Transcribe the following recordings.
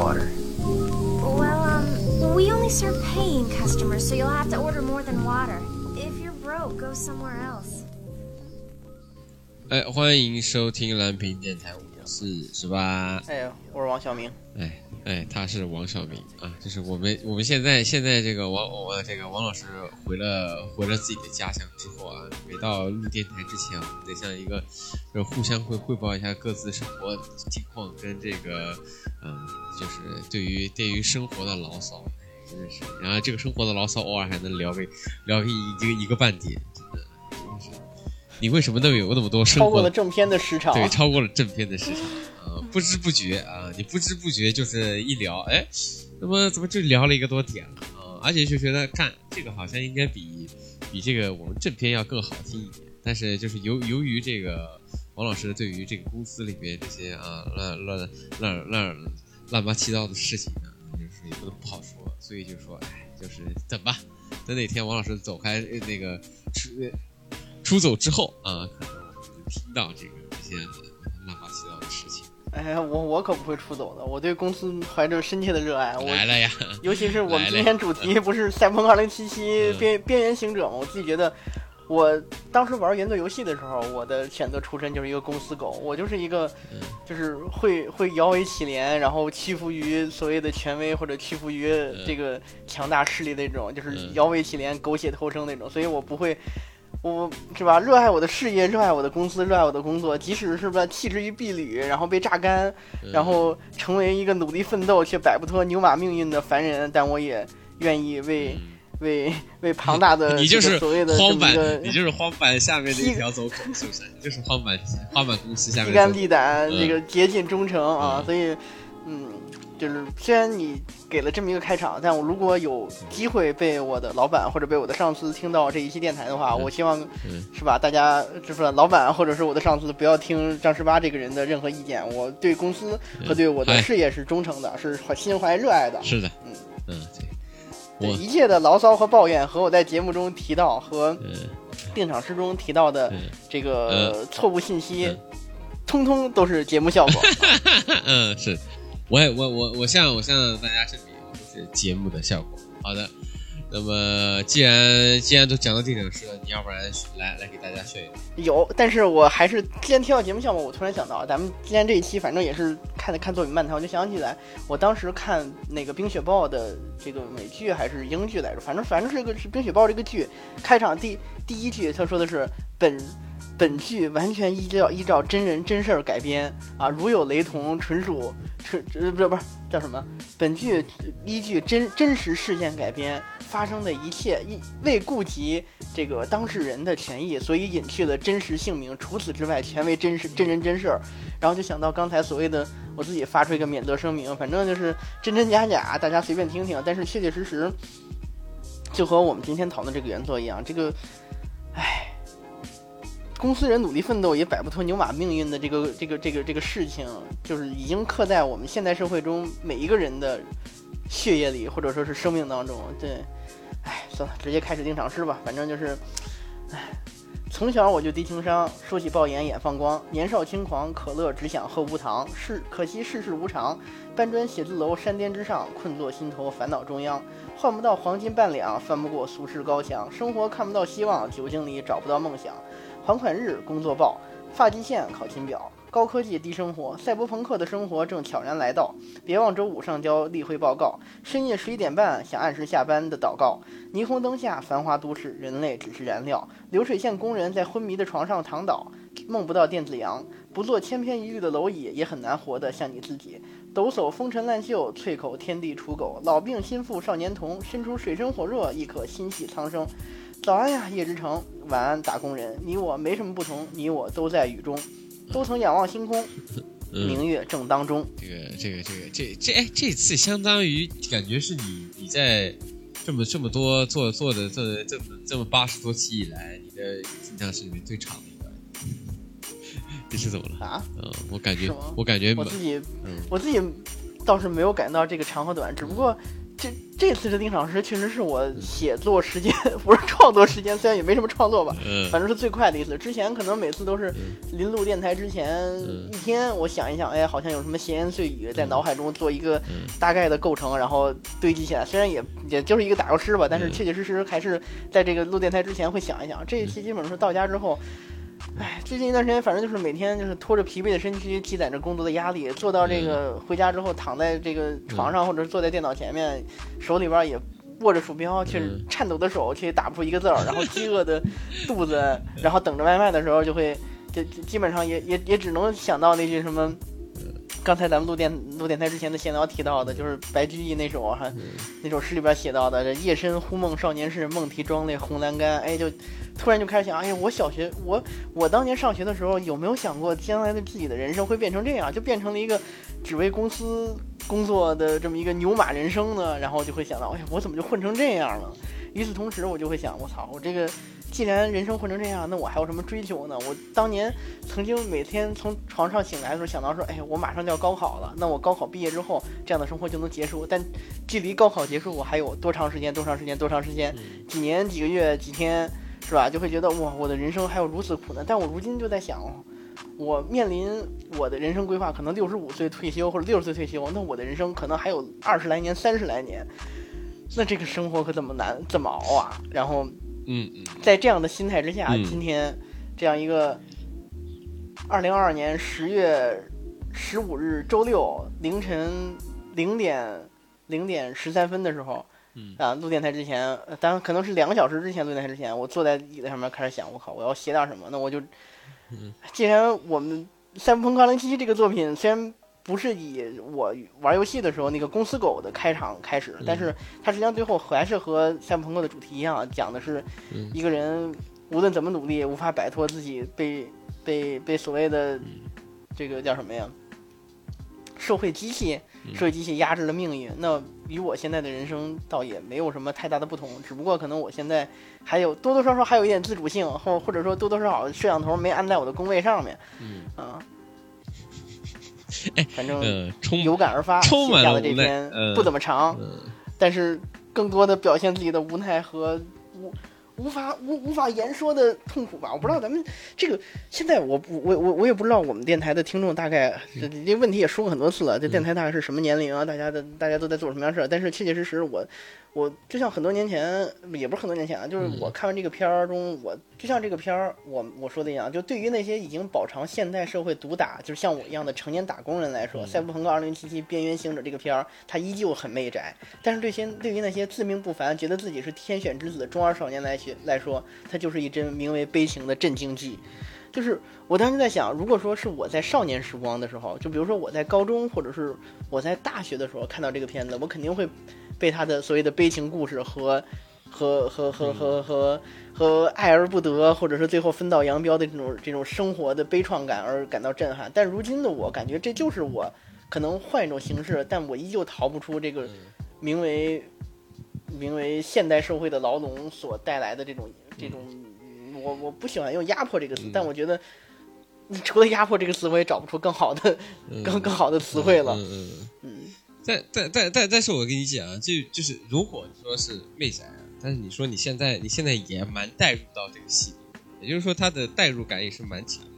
water? Well, um, we only serve paying customers, so you'll have to order more than water. If you're broke, go somewhere else. 哎，欢迎收听蓝屏电台，我 是十八。哎，我是王小明。哎哎，他是王小明啊，就是我们我们现在现在这个王我这个王老师回了回了自己的家乡之后啊，每到录电台之前，我们得像一个就是互相会汇报一下各自生活情况跟这个嗯，就是对于对于生活的牢骚，真的是，然后这个生活的牢骚偶尔还能聊个聊个一个一个半点，真的。你为什么能有那么多生活？超过了正片的时长，对，超过了正片的时长啊！不知不觉啊，你不知不觉就是一聊，哎，怎么怎么就聊了一个多点了啊？而且就觉得干这个好像应该比比这个我们正片要更好听一点，但是就是由由于这个王老师对于这个公司里面这些啊乱乱乱乱乱八七糟的事情呢，就是也不能不好说，所以就说，哎，就是等吧，等哪天王老师走开那个出。出走之后啊，可能我们听到这个一些乱七八糟的事情。哎，我我可不会出走的，我对公司怀着深切的热爱。我来了呀！尤其是我们今天主题不是《赛博朋克2077》边边缘行者吗？我自己觉得，我当时玩原作游戏的时候，我的选择出身就是一个公司狗，我就是一个，就是会会摇尾乞怜，然后屈服于所谓的权威或者屈服于这个强大势力那种，就是摇尾乞怜、苟且偷生那种，所以我不会。我是吧？热爱我的事业，热爱我的公司，热爱我的工作，即使是吧弃之于敝履，然后被榨干，然后成为一个努力奋斗却摆不脱牛马命运的凡人，但我也愿意为为为庞大的 你就是所谓的荒板，你就是荒板下面的一条走狗，是不是？就是荒板荒板公司下面披肝沥胆，这个竭尽忠诚啊！所以，嗯。就是虽然你给了这么一个开场，但我如果有机会被我的老板或者被我的上司听到这一期电台的话，我希望是吧？大家就是老板或者是我的上司不要听张十八这个人的任何意见。我对公司和对我的事业是忠诚的，是心怀热爱的。是的，嗯嗯，对，一切的牢骚和抱怨和我在节目中提到和定场诗中提到的这个错误信息，通通都是节目效果。嗯，是。我我我我向我向大家证明，就是节目的效果。好的，那么既然既然都讲到这点事了，你要不然来来给大家炫一有，但是我还是既然听到节目效果，我突然想到，咱们今天这一期反正也是看看作品漫谈，我就想起来，我当时看那个《冰雪暴》的这个美剧还是英剧来着，反正反正是个是《冰雪暴》这个剧开场第第一句，他说的是本。本剧完全依照依照真人真事儿改编啊，如有雷同，纯属纯不是不是叫什么？本剧依据真真实事件改编发生的一切，一未顾及这个当事人的权益，所以隐去了真实姓名。除此之外，全为真实真人真事儿。然后就想到刚才所谓的，我自己发出一个免责声明，反正就是真真假假，大家随便听听。但是确确实实，就和我们今天讨论这个原作一样，这个，唉。公司人努力奋斗也摆不脱牛马命运的这个这个这个这个事情，就是已经刻在我们现代社会中每一个人的血液里，或者说是生命当中。对，哎，算了，直接开始定场诗吧。反正就是，哎，从小我就低情商，说起爆眼眼放光，年少轻狂，可乐只想喝无糖。是可惜世事无常，搬砖写字楼，山巅之上，困坐心头烦恼中央，换不到黄金半两，翻不过俗世高墙，生活看不到希望，酒精里找不到梦想。还款日，工作报，发际线，考勤表，高科技低生活，赛博朋克的生活正悄然来到。别忘周五上交例会报告。深夜十一点半，想按时下班的祷告。霓虹灯下，繁华都市，人类只是燃料。流水线工人在昏迷的床上躺倒，梦不到电子羊。不做千篇一律的蝼蚁，也很难活得像你自己。抖擞风尘烂袖，啐口天地刍狗。老病新妇少年童，伸出水深火热，亦可心系苍生。早安呀，夜之城。晚安，打工人。你我没什么不同，你我都在雨中，都曾仰望星空，明月正当中。这个，这个，这个，这这哎，这次相当于感觉是你你在这么这么多做做的做的这么这么八十多期以来，你的印象是里面最长的一个。这是怎么了啊？嗯，我感觉我感觉我自己我自己倒是没有感到这个长和短，只不过。这这次的定场诗确实是我写作时间不是创作时间，虽然也没什么创作吧，嗯反正是最快的一次。之前可能每次都是临录电台之前嗯一天，我想一想，哎，好像有什么闲言碎语，在脑海中做一个嗯大概的构成，然后堆积起来。虽然也也就是一个打油诗吧，但是嗯确确实实还是在这个录电台之前会想一想。这一期基本上是到家之后。哎，最近一段时间，反正就是每天就是拖着疲惫的身躯，积攒着工作的压力，做到这个回家之后，躺在这个床上，或者坐在电脑前面，手里边也握着鼠标，却嗯颤抖的手却打不出一个字儿，然后饥饿的肚子，然后等着外卖的时候，就会就就基本上也也也只能想到那句什么。刚才咱们录电录电台之前的闲聊提到的，就是白居易那首哈、那首诗里边写到的，这夜深忽梦少年事，梦啼妆泪红阑干。哎，就突然就开始想，哎呀，我小学我我当年上学的时候，有没有想过将来的自己的人生会变成这样，就变成了一个只为公司工作的这么一个牛马人生呢？然后就会想到，哎呀，我怎么就混成这样了？与此同时，我就会想，我操，我这个既然人生混成这样，那我还有什么追求呢？我当年曾经每天从床上醒来的时候，想到说，哎，我马上就要高考了，那我高考毕业之后，这样的生活就能结束。但距离高考结束，我还有多长时间？多长时间？多长时间？几年？几个月？几天？是吧？就会觉得哇，我的人生还有如此苦难。但我如今就在想，我面临我的人生规划，可能六十五岁退休或者六十岁退休，那我的人生可能还有二十来年、三十来年。那这个生活可怎么难，怎么熬啊？然后嗯嗯在这样的心态之下，嗯。今天这样一个二零二二年十月十五日周六凌晨零点零点十三分的时候，嗯。啊，录电台之前，呃当然可能是两个小时之前录电台之前，我坐在椅子上面开始想，我靠，我要写点什么？那我就，嗯。既然我们《赛博朋克2077》这个作品虽然不是以我玩游戏的时候那个公司狗的开场开始，但是它实际上最后还是和赛博朋克的主题一样，讲的是嗯一个人无论怎么努力，无法摆脱自己被被被所谓的这个叫什么呀？社会机器，社会机器压制了命运。那与我现在的人生倒也没有什么太大的不同，只不过可能我现在还有多多少少还有一点自主性，或或者说多多少少摄像头没安在我的工位上面。嗯 反正有感而发，写下了这篇嗯不怎么长，嗯但是更多的表现自己的无奈和无无法无无法言说的痛苦吧。我不知道咱们这个现在我不我我我也不知道我们电台的听众大概这这问题也说过很多次了，这电台大概是什么年龄啊？大家的大家都在做什么样的事儿？但是切切实实我。我就像很多年前，也不是很多年前啊，就是我看完这个片儿中，我就像这个片儿，我我说的一样，就对于那些已经饱尝现代社会毒打，就是像我一样的成年打工人来说，赛博朋克2077》《边缘行者》这个片儿，它依旧很媚宅。但是对些对于那些自命不凡、觉得自己是天选之子的中二少年来学来说，它就是一针名为悲情的镇静剂。就是我当时在想，如果说是我在少年时光的时候，就比如说我在高中或者是我在大学的时候看到这个片子，我肯定会被他的所谓的悲情故事和和和和和和和爱而不得，或者是最后分道扬镳的这种这种生活的悲怆感而感到震撼。但如今的我，感觉这就是我可能换一种形式，但我依旧逃不出这个名为名为现代社会的牢笼所带来的这种这种。我我不喜欢用压迫这个词，但我觉得除了压迫这个词，我也找不出更好的、更更好的词汇了。嗯嗯嗯。嗯，但但但但但是我跟你讲啊，就就是如果你说是媚宅啊，但是你说你现在你现在也蛮带入到这个戏里，也就是说他的代入感也是蛮强的。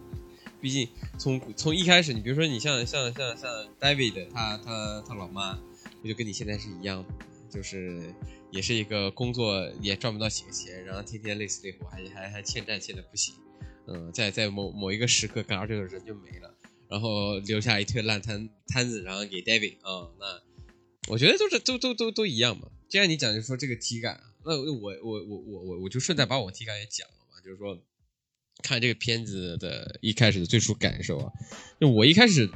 毕竟从从一开始，你比如说你像像像像 David 他他他老妈，不就跟你现在是一样的，就是也是一个工作也赚不到几个钱，然后天天累死累活，还还还欠债欠的不行，嗯，在在某某一个时刻，刚好这个人就没了。然后留下一堆烂摊摊子，然后给 David 啊、那我觉得都是都都都都一样嘛。既然你讲就说这个体感，那我我我我我我就顺带把我体感也讲了嘛，就是说看这个片子的一开始的最初感受啊，就我一开始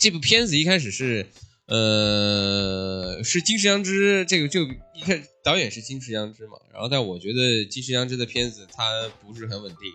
这部片子一开始是呃是金石良之这个就一开始导演是金石良之嘛，然后但我觉得金石良之的片子他不是很稳定，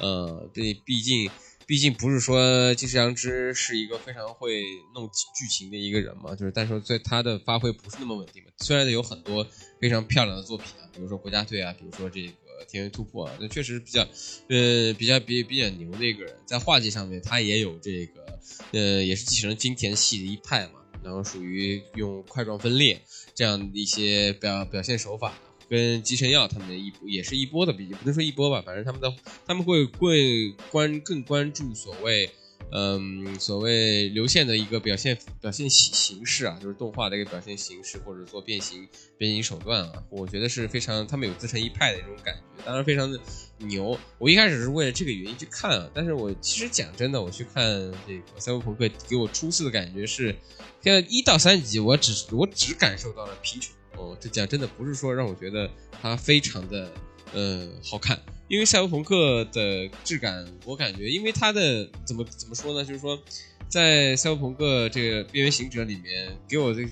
呃，这毕竟。毕竟不是说金石良之是一个非常会弄剧情的一个人嘛，就是但是在他的发挥不是那么稳定嘛。虽然有很多非常漂亮的作品啊，比如说国家队啊，比如说这个天元突破啊，那确实比较呃比较比比较牛的一个人，在画技上面他也有这个呃也是继承金田系的一派嘛，然后属于用块状分裂这样一些表表现手法，跟集成药他们的一也是一波的，比不能说一波吧，反正他们的他们会会关更关注所谓。嗯，所谓流线的一个表现表现形形式啊，就是动画的一个表现形式，或者做变形变形手段啊，我觉得是非常他们有自成一派的一种感觉，当然非常的牛。我一开始是为了这个原因去看啊，但是我其实讲真的，我去看这个赛博朋克，给我初次的感觉是，像一到三集，我只我只感受到了贫穷哦，这讲真的不是说让我觉得它非常的呃好看。因为赛博朋克的质感，我感觉，因为它的怎么怎么说呢？就是说，在赛博朋克这个边缘行者里面，给我的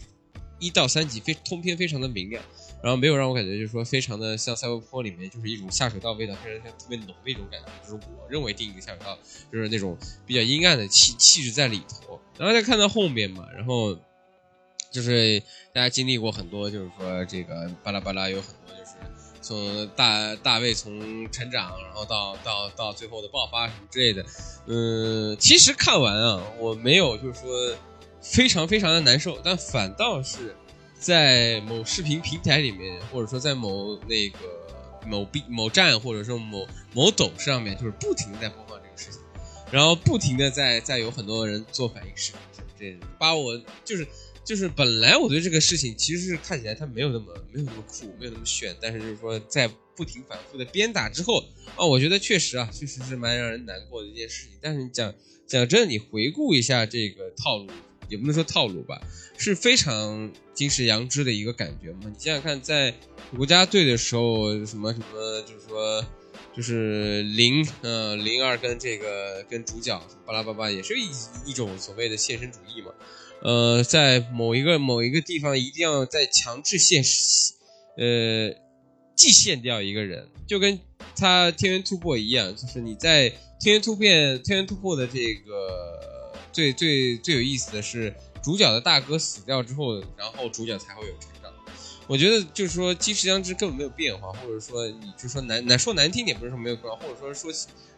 一到三集非通篇非常的明亮，然后没有让我感觉就是说非常的像赛博朋克里面就是一种下水道味道，非常特别浓的一种感觉，就是我认为定义的下水道就是那种比较阴暗的气气质在里头。然后再看到后面嘛，然后就是大家经历过很多，就是说这个巴拉巴拉有很。从大大卫从成长，然后到到到最后的爆发什么之类的，嗯，其实看完啊，我没有就是说非常非常的难受，但反倒是在某视频平台里面，或者说在某那个某 B 某站，或者说某某抖上面，就是不停的在播放这个事情，然后不停的在在有很多人做反应视频，这把我就是。就是本来我对这个事情其实是看起来它没有那么没有那么酷，没有那么炫，但是就是说在不停反复的鞭打之后啊，我觉得确实啊，确实是蛮让人难过的一件事情。但是你讲讲真的，你回顾一下这个套路，也不能说套路吧，是非常金石杨枝的一个感觉嘛。你想想看，在国家队的时候，什么什么，就是说，就是零呃零二跟这个跟主角巴拉巴拉也是一一种所谓的献身主义嘛。呃，在某一个某一个地方，一定要在强制限，呃，祭限掉一个人，就跟他天元突破一样，就是你在天元突变天元突破的这个最最最有意思的是，主角的大哥死掉之后，然后主角才会有成长。我觉得就是说，金石将之根本没有变化，或者说你就说难难说难听点，不是说没有变化，或者说说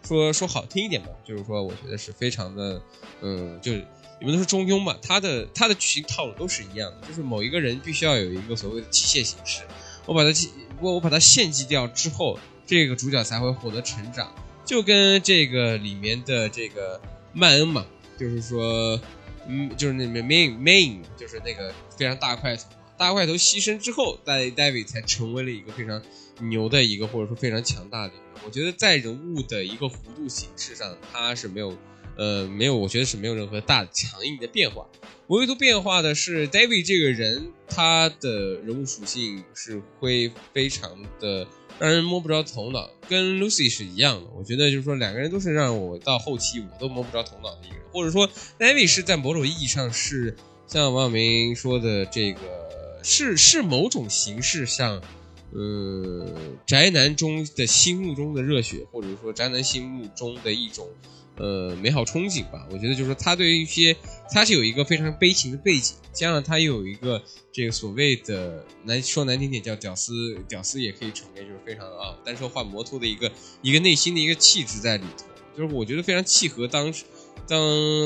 说说好听一点吧，就是说我觉得是非常的，嗯，就是。你们都是中庸嘛？他的他的剧情套路都是一样的，就是某一个人必须要有一个所谓的机械形式，我把它我我把它献祭掉之后，这个主角才会获得成长，就跟这个里面的这个曼恩嘛，就是说，嗯，就是那 main main 就是那个非常大块头，大块头牺牲之后，戴戴维才成为了一个非常牛的一个或者说非常强大的一个。我觉得在人物的一个弧度形式上，他是没有。呃，没有，我觉得是没有任何大强硬的变化。唯独变化的是，David 这个人，他的人物属性是会非常的让人摸不着头脑，跟 Lucy 是一样的。我觉得就是说，两个人都是让我到后期我都摸不着头脑的一个人，或者说，David 是在某种意义上是像王晓明说的这个，是是某种形式上，呃，宅男中的心目中的热血，或者说宅男心目中的一种。呃，美好憧憬吧。我觉得就是说，他对于一些，他是有一个非常悲情的背景，加上他又有一个这个所谓的难说难听点叫屌丝，屌丝也可以成为就是非常啊单车换摩托的一个一个内心的一个气质在里头。就是我觉得非常契合当时，当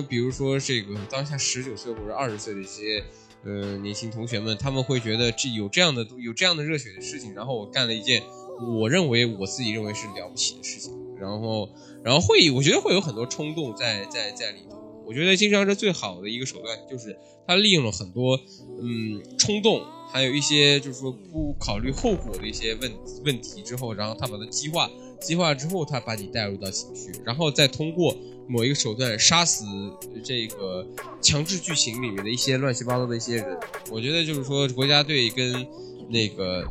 比如说这个当下十九岁或者二十岁的一些呃年轻同学们，他们会觉得这有这样的有这样的热血的事情，然后我干了一件我认为我自己认为是了不起的事情，然后。然后会，我觉得会有很多冲动在在在里头。我觉得经商是最好的一个手段，就是他利用了很多嗯冲动，还有一些就是说不考虑后果的一些问问题之后，然后他把它激化，激化之后他把你带入到情绪，然后再通过某一个手段杀死这个强制剧情里面的一些乱七八糟的一些人。我觉得就是说国家队跟那个。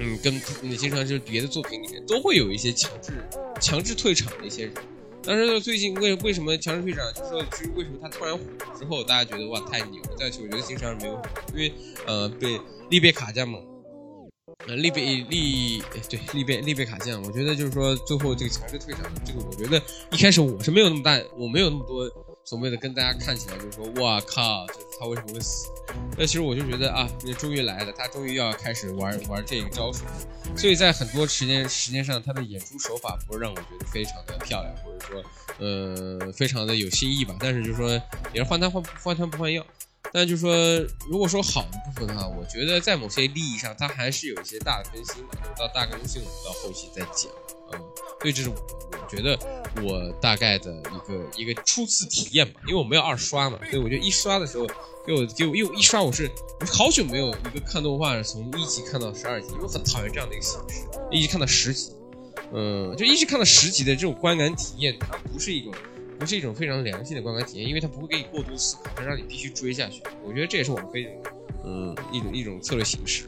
嗯，跟你经常就是别的作品里面都会有一些强制强制退场的一些人，但是最近为为什么强制退场？就是说，其实为什么他突然火之后，大家觉得哇太牛了？再去我觉得经常是没有，因为呃被利贝卡酱嘛，呃利贝利对利贝利贝卡酱，我觉得就是说最后这个强制退场，这个我觉得一开始我是没有那么大，我没有那么多。所谓的跟大家看起来就是说，我靠，就是他为什么会死？那其实我就觉得啊，那终于来了，他终于要开始玩玩这个招数。所以在很多时间时间上，他的演出手法不是让我觉得非常的漂亮，或者说呃非常的有新意吧。但是就是说，也是换汤换换汤不换药。但就是说如果说好的部分的话，我觉得在某些利益上，它还是有一些大的更新的。到大更新，我们到后期再讲。嗯，所以这是我觉得我大概的一个一个初次体验吧，因为我没有二刷嘛，所以我觉得一刷的时候给我给我因为一刷我是我好久没有一个看动画从一集看到十二集，因为很讨厌这样的一个形式，一集看到十集。嗯，就一直看到十集的这种观感体验，它不是一种，不是一种非常良性的观感体验，因为它不会给你过度思考，它让你必须追下去。我觉得这也是我们非，嗯，一种一种策略形式。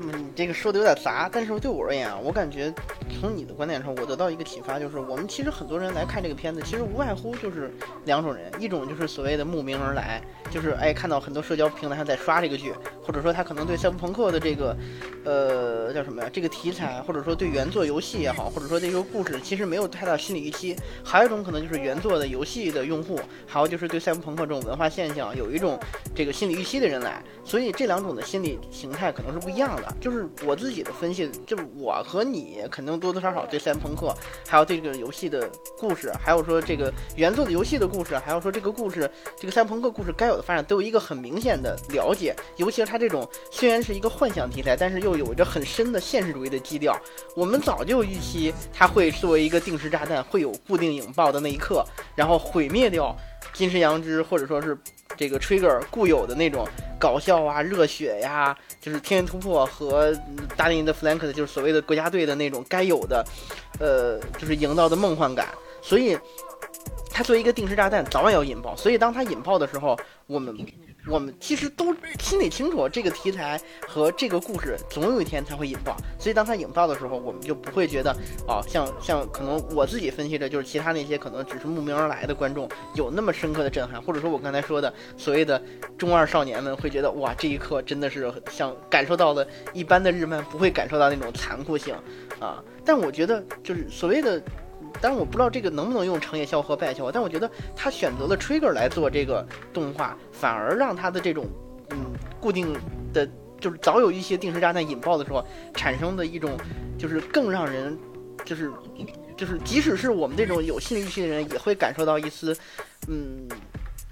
嗯，这个说的有点杂，但是对我而言啊，我感觉从你的观点上，我得到一个启发，就是我们其实很多人来看这个片子，其实无外乎就是两种人，一种就是所谓的慕名而来，就是哎看到很多社交平台上在刷这个剧，或者说他可能对赛博朋克的这个，呃叫什么呀，这个题材，或者说对原作游戏也好，或者说这个故事，其实没有太大心理预期。还有一种可能就是原作的游戏的用户，还有就是对赛博朋克这种文化现象有一种这个心理预期的人来，所以这两种的心理形态可能是不一样。的，就是我自己的分析，就是我和你肯定多多少少对赛博朋克，还有这个游戏的故事，还有说这个原作的游戏的故事，还有说这个故事，这个赛博朋克故事该有的发展，都有一个很明显的了解。尤其是它这种虽然是一个幻想题材，但是又有着很深的现实主义的基调。我们早就预期它会作为一个定时炸弹，会有固定引爆的那一刻，然后毁灭掉金石羊之，或者说是。这个 Trigger 固有的那种搞笑啊、热血呀，就是天元突破和打进 the Flank 就是所谓的国家队的那种该有的，呃，就是营造的梦幻感。所以，它作为一个定时炸弹，早晚要引爆。所以，当它引爆的时候，我们。我们其实都心里清楚，这个题材和这个故事总有一天才会引爆，所以当它引爆的时候，我们就不会觉得啊，像像可能我自己分析的，就是其他那些可能只是慕名而来的观众有那么深刻的震撼，或者说我刚才说的所谓的中二少年们会觉得哇，这一刻真的是像感受到了一般的日漫不会感受到那种残酷性啊，但我觉得就是所谓的。但是我不知道这个能不能用成也萧何败也萧何，但我觉得他选择了 Trigger 来做这个动画，反而让他的这种嗯固定的，就是早有一些定时炸弹引爆的时候产生的一种，就是更让人就是就是即使是我们这种有心理预期的人，也会感受到一丝嗯。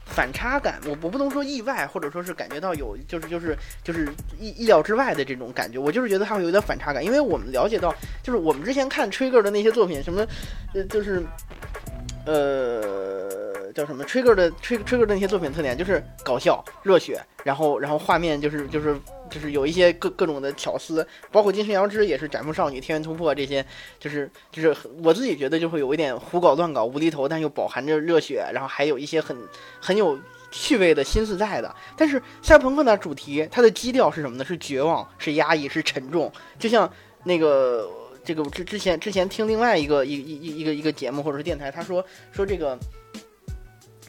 反差感，我我不能说意外，或者说是感觉到有，就是就是就是意意料之外的这种感觉，我就是觉得它会有点反差感，因为我们了解到，就是我们之前看 Trigger 的那些作品，什么，呃，就是，呃，叫什么 Trigger 的 Trigger Trigger 的那些作品特点就是搞笑、热血，然后然后画面就是就是。就是有一些各各种的巧思，包括金神遥之也是斩风少女、天元突破这些，就是就是我自己觉得就会有一点胡搞乱搞、无厘头，但又饱含着热血，然后还有一些很很有趣味的心思在的。但是赛博朋克呢，主题它的基调是什么呢？是绝望，是压抑，是沉重。就像那个这个之之前之前听另外一个一一一一个一个节目或者是电台，他说说这个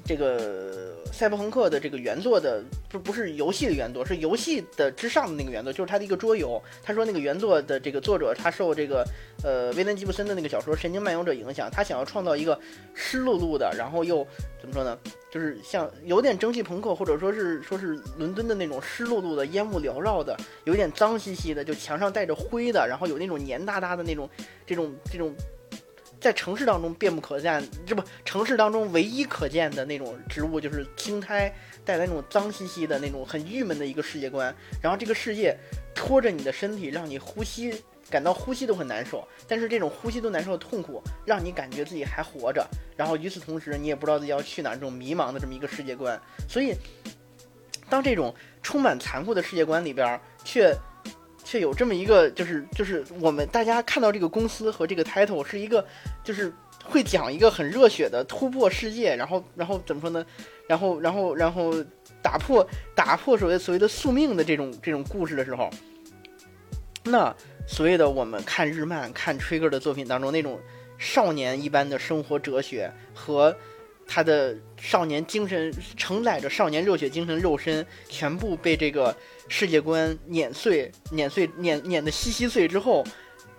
这个。赛博朋克的这个原作的不不是游戏的原作，是游戏的之上的那个原作，就是它的一个桌游。他说那个原作的这个作者，他受这个呃威廉吉布森的那个小说《神经漫游者》影响，他想要创造一个湿漉漉的，然后又怎么说呢？就是像有点蒸汽朋克，或者说是说是伦敦的那种湿漉漉的烟雾缭绕的，有点脏兮兮的，就墙上带着灰的，然后有那种黏哒哒的那种这种这种。在城市当中遍不可见，这不城市当中唯一可见的那种植物就是青苔，带来那种脏兮兮的那种很郁闷的一个世界观。然后这个世界拖着你的身体，让你呼吸感到呼吸都很难受。但是这种呼吸都难受的痛苦，让你感觉自己还活着。然后与此同时，你也不知道自己要去哪，这种迷茫的这么一个世界观。所以，当这种充满残酷的世界观里边，却。却有这么一个，就是就是我们大家看到这个公司和这个 title 是一个，就是会讲一个很热血的突破世界，然后然后怎么说呢？然后然后然后打破打破所谓所谓的宿命的这种这种故事的时候，那所谓的我们看日漫看 Trigger 的作品当中那种少年一般的生活哲学和。他的少年精神承载着少年热血精神，肉身全部被这个世界观碾碎、碾碎、碾碾的稀稀碎之后，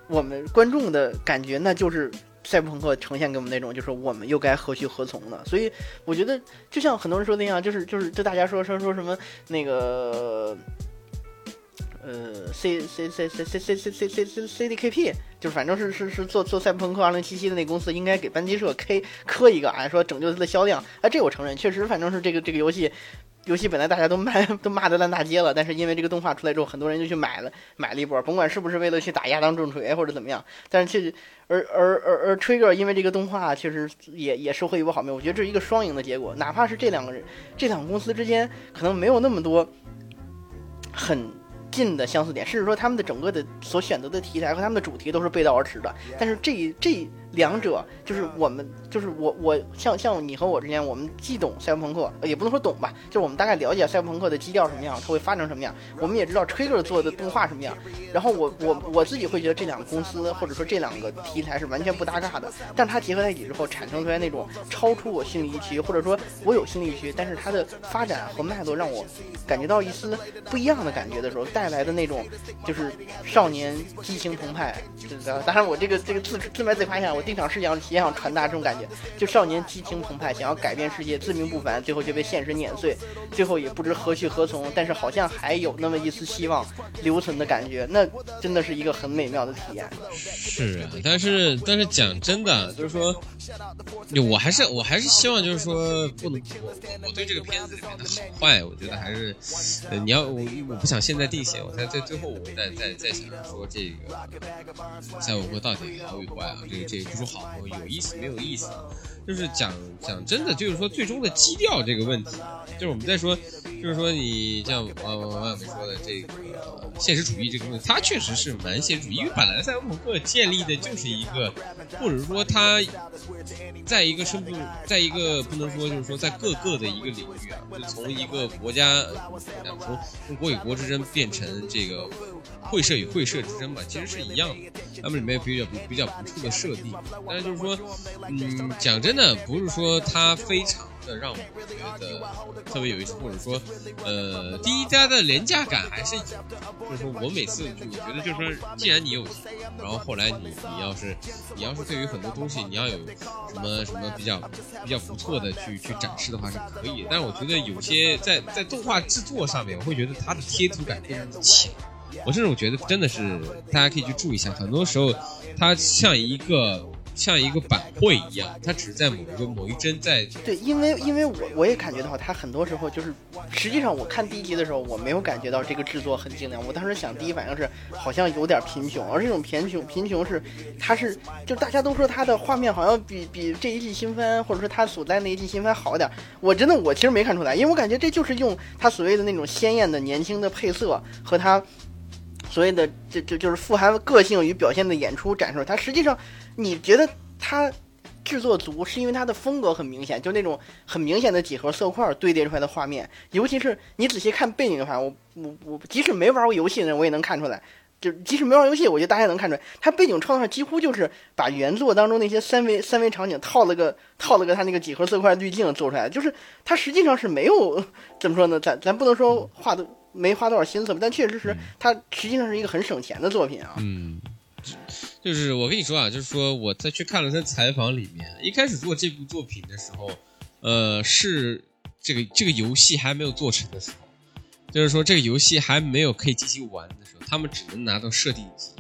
我们观众的感觉那就是赛博朋克呈现给我们那种，就是我们又该何去何从呢？所以我觉得，就像很多人说的那样，就是就是就大家说说说什么那个。呃，C C C C C C C C C C D K P，就是反正是是是做做赛博朋克二零七七的那公司，应该给班级社 K 磕一个，啊，说拯救它的销量，哎，这我承认，确实，反正是这个这个游戏游戏本来大家都骂都骂的烂大街了，但是因为这个动画出来之后，很多人就去买了买了一波，甭管是不是为了去打亚当重锤或者怎么样，但是确实，而而而而 Trigger 因为这个动画确实也也收获一波好评，我觉得这是一个双赢的结果，哪怕是这两个人这两个公司之间可能没有那么多很。近的相似点，甚至说他们的整个的所选择的题材和他们的主题都是背道而驰的。但是这这两者就是我们就是我我像像你和我之间，我们既懂赛博朋克，也不能说懂吧，就是我们大概了解赛博朋克的基调什么样，它会发展什么样。我们也知道 Trigger 做的动画什么样。然后我我我自己会觉得这两个公司或者说这两个题材是完全不搭嘎的，但它结合在一起之后，产生出来那种超出我心理预期，或者说我有心理预期，但是它的发展和脉络让我感觉到一丝不一样的感觉的时候，带来的那种就是少年激情澎湃。当然，我这个这个自自卖自夸一下，我定场诗想也想传达这种感觉，就少年激情澎湃，想要改变世界，自命不凡，最后却被现实碾碎，最后也不知何去何从，但是好像还有那么一丝希望留存的感觉。那真的是一个很美妙的体验。是啊，但是但是讲真的，就是说，我还是我还是希望就是说，不能我我对这个片子里面的好坏，我觉得还是，你要我我不想现在定性，我在在最后我再再再想说这个赛博朋克到底好与坏啊，这个这个不说好有意思没有意思，就是讲讲真的，就是说最终的基调这个问题，就是我们在说，就是说你像王王小梅说的这个现实主义这个东西，它确实是蛮现实主义，因为本来赛博朋克建立的就是一个，或者说它在一个深度，在一个不能说就是说在各个的一个领域啊，就从一个国家从从国与国之争变成这个会社与会社之争吧，其实是一样的，他们里面比较比较不错的设定，但是就是说，嗯，讲真的，不是说它非常的让我觉得特别有意思，或者说，呃，第一家的廉价感还是有，就是说我每次就我觉得就是说，既然你有钱，然后后来你你要是你要是对于很多东西你要有什么什么比较比较不错的去去展示的话是可以，但是我觉得有些在在动画制作上面，我会觉得它的贴图感非常的强。我甚至我觉得真的是大家可以去注意一下，很多时候它像一个像一个板绘一样，它只是在某一个某一帧在。对，因为因为我我也感觉到它很多时候就是，实际上我看第一集的时候，我没有感觉到这个制作很精良。我当时想第一反应是好像有点贫穷，而这种贫穷贫穷是它是就大家都说它的画面好像比比这一季新番或者说它所在那一季新番好点。我真的我其实没看出来，因为我感觉这就是用它所谓的那种鲜艳的年轻的配色和它。所谓的这这就是富含个性与表现的演出展示，它实际上，你觉得它制作足，是因为它的风格很明显，就那种很明显的几何色块堆叠出来的画面，尤其是你仔细看背景的话，我我我即使没玩过游戏的人，我也能看出来，就即使没玩游戏，我觉得大家能看出来，它背景创造上几乎就是把原作当中那些三维三维场景套了个套了个它那个几何色块滤镜做出来，就是它实际上是没有 怎么说呢，咱咱不能说画的。没花多少心思吧，但确实是它实际上是一个很省钱的作品啊。嗯，就是我跟你说啊，就是说我在去看了他采访里面，一开始做这部作品的时候，呃，是这个这个游戏还没有做成的时候，就是说这个游戏还没有可以进行玩的时候，他们只能拿到设定集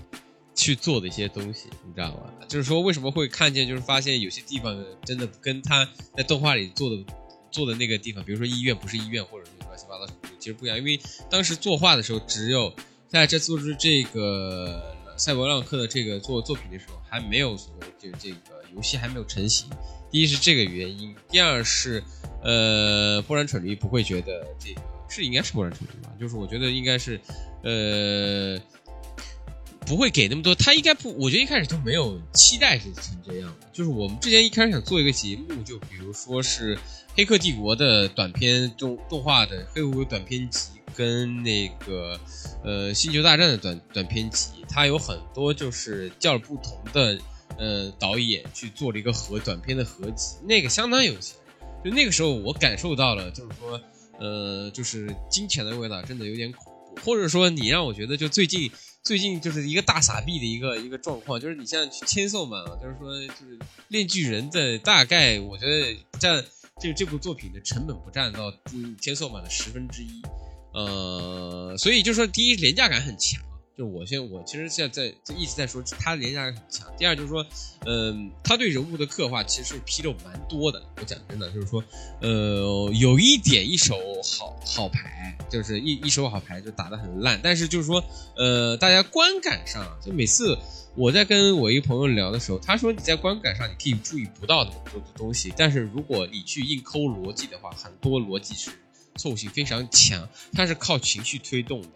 去做的一些东西，你知道吧？就是说为什么会看见，就是发现有些地方真的跟他在动画里做的做的那个地方，比如说医院不是医院，或者乱七八糟。其实不一样，因为当时作画的时候，只有在这做出这个赛博浪克的这个作作品的时候，还没有所谓就这个游戏还没有成型。第一是这个原因，第二是呃，波兰蠢驴不会觉得这个是应该是波兰蠢驴吧？就是我觉得应该是呃，不会给那么多。他应该不，我觉得一开始都没有期待是成这样的。就是我们之前一开始想做一个节目，就比如说是。《黑客帝国》的短片动动画的《黑客帝国》短片集，跟那个呃《星球大战》的短短片集，它有很多就是叫不同的呃导演去做了一个合短片的合集，那个相当有钱。就那个时候，我感受到了，就是说，呃，就是金钱的味道真的有点恐怖。或者说，你让我觉得，就最近 最近就是一个大傻逼的一个一个状况，就是你像《千颂嘛，就是说就是《炼巨人》的大概，我觉得占。这这部作品的成本不占到《天梭》版的十分之一，呃，所以就说第一廉价感很强，就我现我其实现在在一直在说他的廉价感很强。第二就是说，嗯，他对人物的刻画其实是纰漏蛮多的。我讲真的，就是说，呃，有一点一手好好牌，就是一一手好牌就打得很烂。但是就是说，呃，大家观感上，就每次我在跟我一个朋友聊的时候，他说你在观感上你可以注意不到那么多的东西，但是如果你去硬抠逻辑的话，很多逻辑是。错误性非常强，它是靠情绪推动的，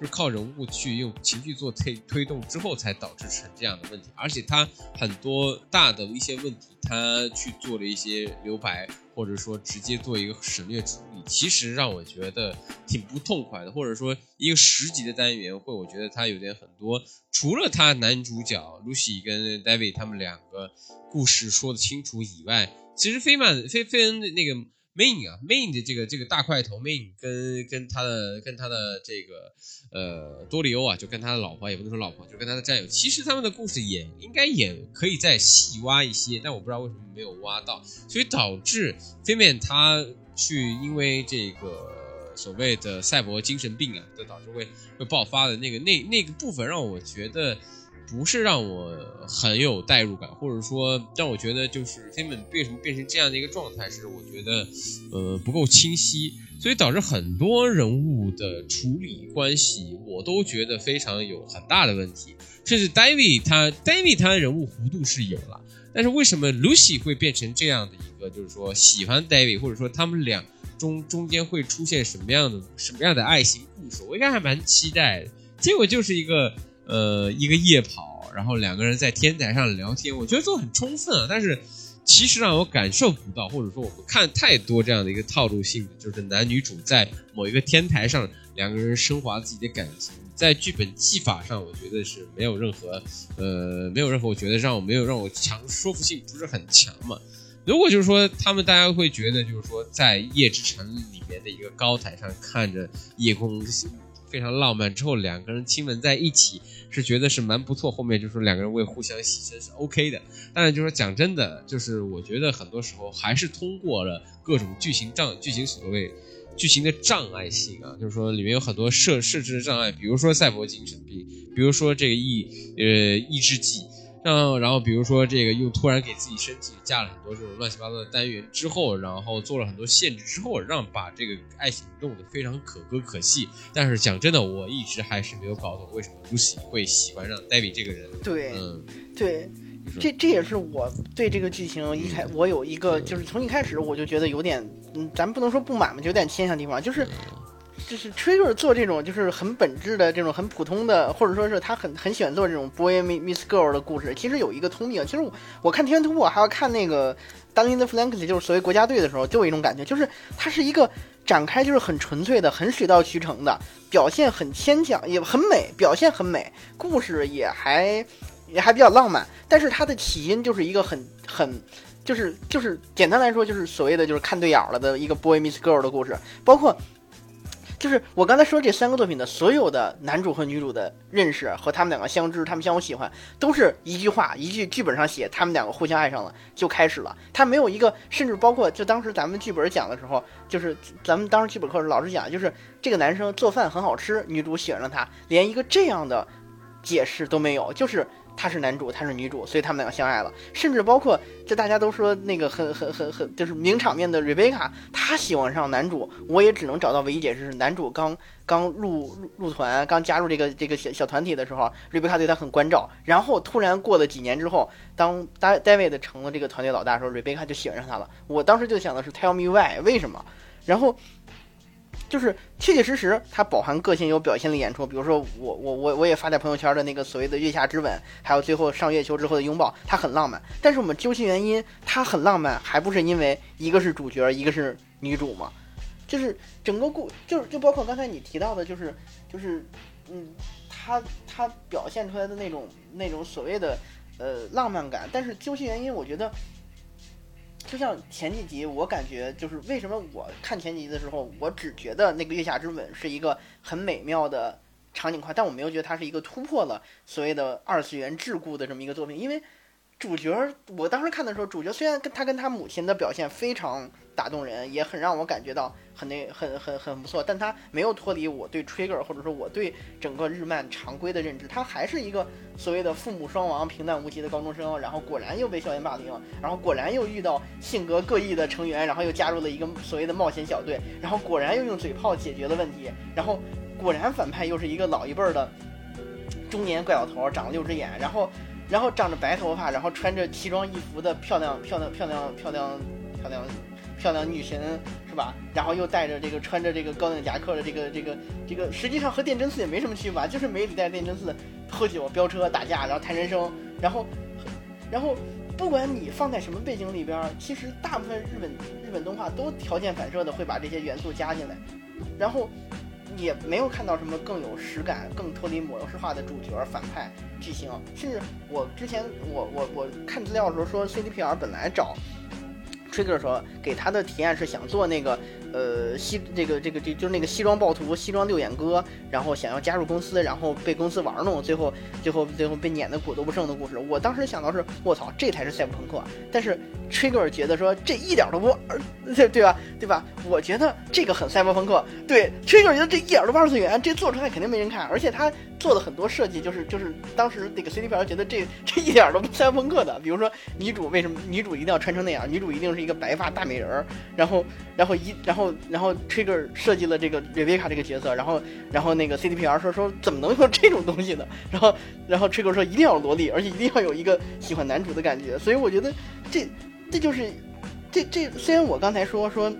就是靠人物去用情绪做推推动之后，才导致成这样的问题。而且它很多大的一些问题，它去做了一些留白，或者说直接做一个省略其实让我觉得挺不痛快的。或者说一个十集的单元，会我觉得它有点很多，除了他男主角 Lucy 跟 David 他们两个故事说得清楚以外，其实菲曼菲菲恩的那个。main 啊，main 的这个这个大块头 main 跟跟他的跟他的这个呃多里欧啊，就跟他的老婆也不能说老婆，就跟他的战友，其实他们的故事也应该也可以再细挖一些，但我不知道为什么没有挖到，所以导致飞面他去因为这个所谓的赛博精神病啊，就导致会会爆发的那个那那个部分让我觉得。不是让我很有代入感，或者说让我觉得就是根本为什么变成这样的一个状态，是我觉得呃不够清晰，所以导致很多人物的处理关系，我都觉得非常有很大的问题。甚至 David 他 David 他人物弧度是有了，但是为什么 Lucy 会变成这样的一个，就是说喜欢 David，或者说他们俩中中间会出现什么样的什么样的爱情故事，我应该还蛮期待的。结果就是一个。呃，一个夜跑，然后两个人在天台上聊天，我觉得做很充分啊。但是其实让我感受不到，或者说我们看太多这样的一个套路性的，就是男女主在某一个天台上两个人升华自己的感情，在剧本技法上，我觉得是没有任何呃，没有任何我觉得让我没有让我强说服性不是很强嘛。如果就是说他们大家会觉得就是说在夜之城里面的一个高台上看着夜空。非常浪漫，之后两个人亲吻在一起，是觉得是蛮不错。后面就说两个人为互相牺牲是 OK 的。但是就说讲真的，就是我觉得很多时候还是通过了各种剧情障、剧情所谓剧情的障碍性啊，就是说里面有很多设设置的障碍，比如说赛博精神病，比如说这个抑呃抑制剂。让，然后比如说这个又突然给自己身体加了很多这种乱七八糟的单元之后，然后做了很多限制之后，让把这个爱情弄得非常可歌可泣。但是讲真的，我一直还是没有搞懂为什么 Lucy 会喜欢上 David 这个人。对，嗯，对，这这也是我对这个剧情一开我有一个就是从一开始我就觉得有点，嗯，咱不能说不满嘛，就有点牵强地方，就是。就是 Trigger 做这种就是很本质的这种很普通的，或者说是他很很喜欢做这种 Boy Miss Girl 的故事。其实有一个通病，其实我我看《天元突破》还要看那个《d a n g in the Flanks》，就是所谓国家队的时候，就有一种感觉，就是它是一个展开就是很纯粹的、很水到渠成的，表现很牵强，也很美，表现很美，故事也还也还比较浪漫。但是它的起因就是一个很很就是就是简单来说就是所谓的就是看对眼了的一个 Boy Miss Girl 的故事，包括。就是我刚才说这三个作品的所有的男主和女主的认识和他们两个相知，他们相互喜欢，都是一句话，一句剧本上写，他们两个互相爱上了就开始了。他没有一个，甚至包括就当时咱们剧本讲的时候，就是咱们当时剧本课老师讲，就是这个男生做饭很好吃，女主喜欢上他，连一个这样的解释都没有，就是。他是男主，她是女主，所以他们两个相爱了。甚至包括这大家都说那个很很很很就是名场面的瑞贝卡，她喜欢上男主，我也只能找到唯一解释是男主刚刚入入入团，刚加入这个这个小小团体的时候，瑞贝卡对他很关照。然后突然过了几年之后，当戴戴维的成了这个团队老大的时候，瑞贝卡就喜欢上他了。我当时就想的是 Tell me why 为什么？然后。就是切切实实，他饱含个性有表现的演出，比如说我我我我也发在朋友圈的那个所谓的月下之吻，还有最后上月球之后的拥抱，他很浪漫。但是我们究其原因，他很浪漫，还不是因为一个是主角，一个是女主吗？就是整个故，就是就包括刚才你提到的，就是就是嗯，他他表现出来的那种那种所谓的呃浪漫感，但是究其原因，我觉得。就像前几集，我感觉就是为什么我看前几集的时候，我只觉得那个月下之吻是一个很美妙的场景块，但我没有觉得它是一个突破了所谓的二次元桎梏的这么一个作品，因为主角，我当时看的时候，主角虽然跟他跟他母亲的表现非常打动人，也很让我感觉到很那很很很不错，但他没有脱离我对 Trigger 或者说我对整个日漫常规的认知，他还是一个所谓的父母双亡、平淡无奇的高中生，然后果然又被校园霸凌，然后果然又遇到性格各异的成员，然后又加入了一个所谓的冒险小队，然后果然又用嘴炮解决了问题，然后果然反派又是一个老一辈儿的中年怪老头，长了六只眼，然后然后长着白头发，然后穿着奇装异服的漂亮漂亮漂亮漂亮漂亮漂亮女神是吧？然后又带着这个穿着这个高领夹克的这个这个这个，实际上和电真寺也没什么区别吧，就是梅里带电真寺喝酒飙车打架，然后谈人生，然后然后不管你放在什么背景里边，其实大部分日本日本动画都条件反射的会把这些元素加进来，然后也没有看到什么更有实感、更脱离模式化的主角、反派、剧情，甚至我之前我我我看资料的时候说，CDPR 本来找 Trigger 说给他的体验是想做那个呃西这个这个这就是那个西装暴徒、西装六眼哥，然后想要加入公司，然后被公司玩弄，最后最后最后被撵得骨头不剩的故事。我当时想到是，卧槽，这才是赛博朋克。但是 Trigger 觉得说这一点都不，对对吧？对吧？我觉得这个很赛博朋克。对，Trigger 觉得这一点都不二次元，这做出来肯定没人看，而且他做的很多设计就是就是当时那个 CDPR 觉得这这一点都不赛博朋克的。比如说女主为什么女主一定要穿成那样？女主一定是一个白发大美人儿，然后然后一然后后然后 Trigger 设计了这个 Rebecca 这个角色，然后然后那个 CDPR 说说怎么能用这种东西呢？然后然后 Trigger 说一定要萝莉，而且一定要有一个喜欢男主的感觉。所以我觉得这这就是这这虽然我刚才说说。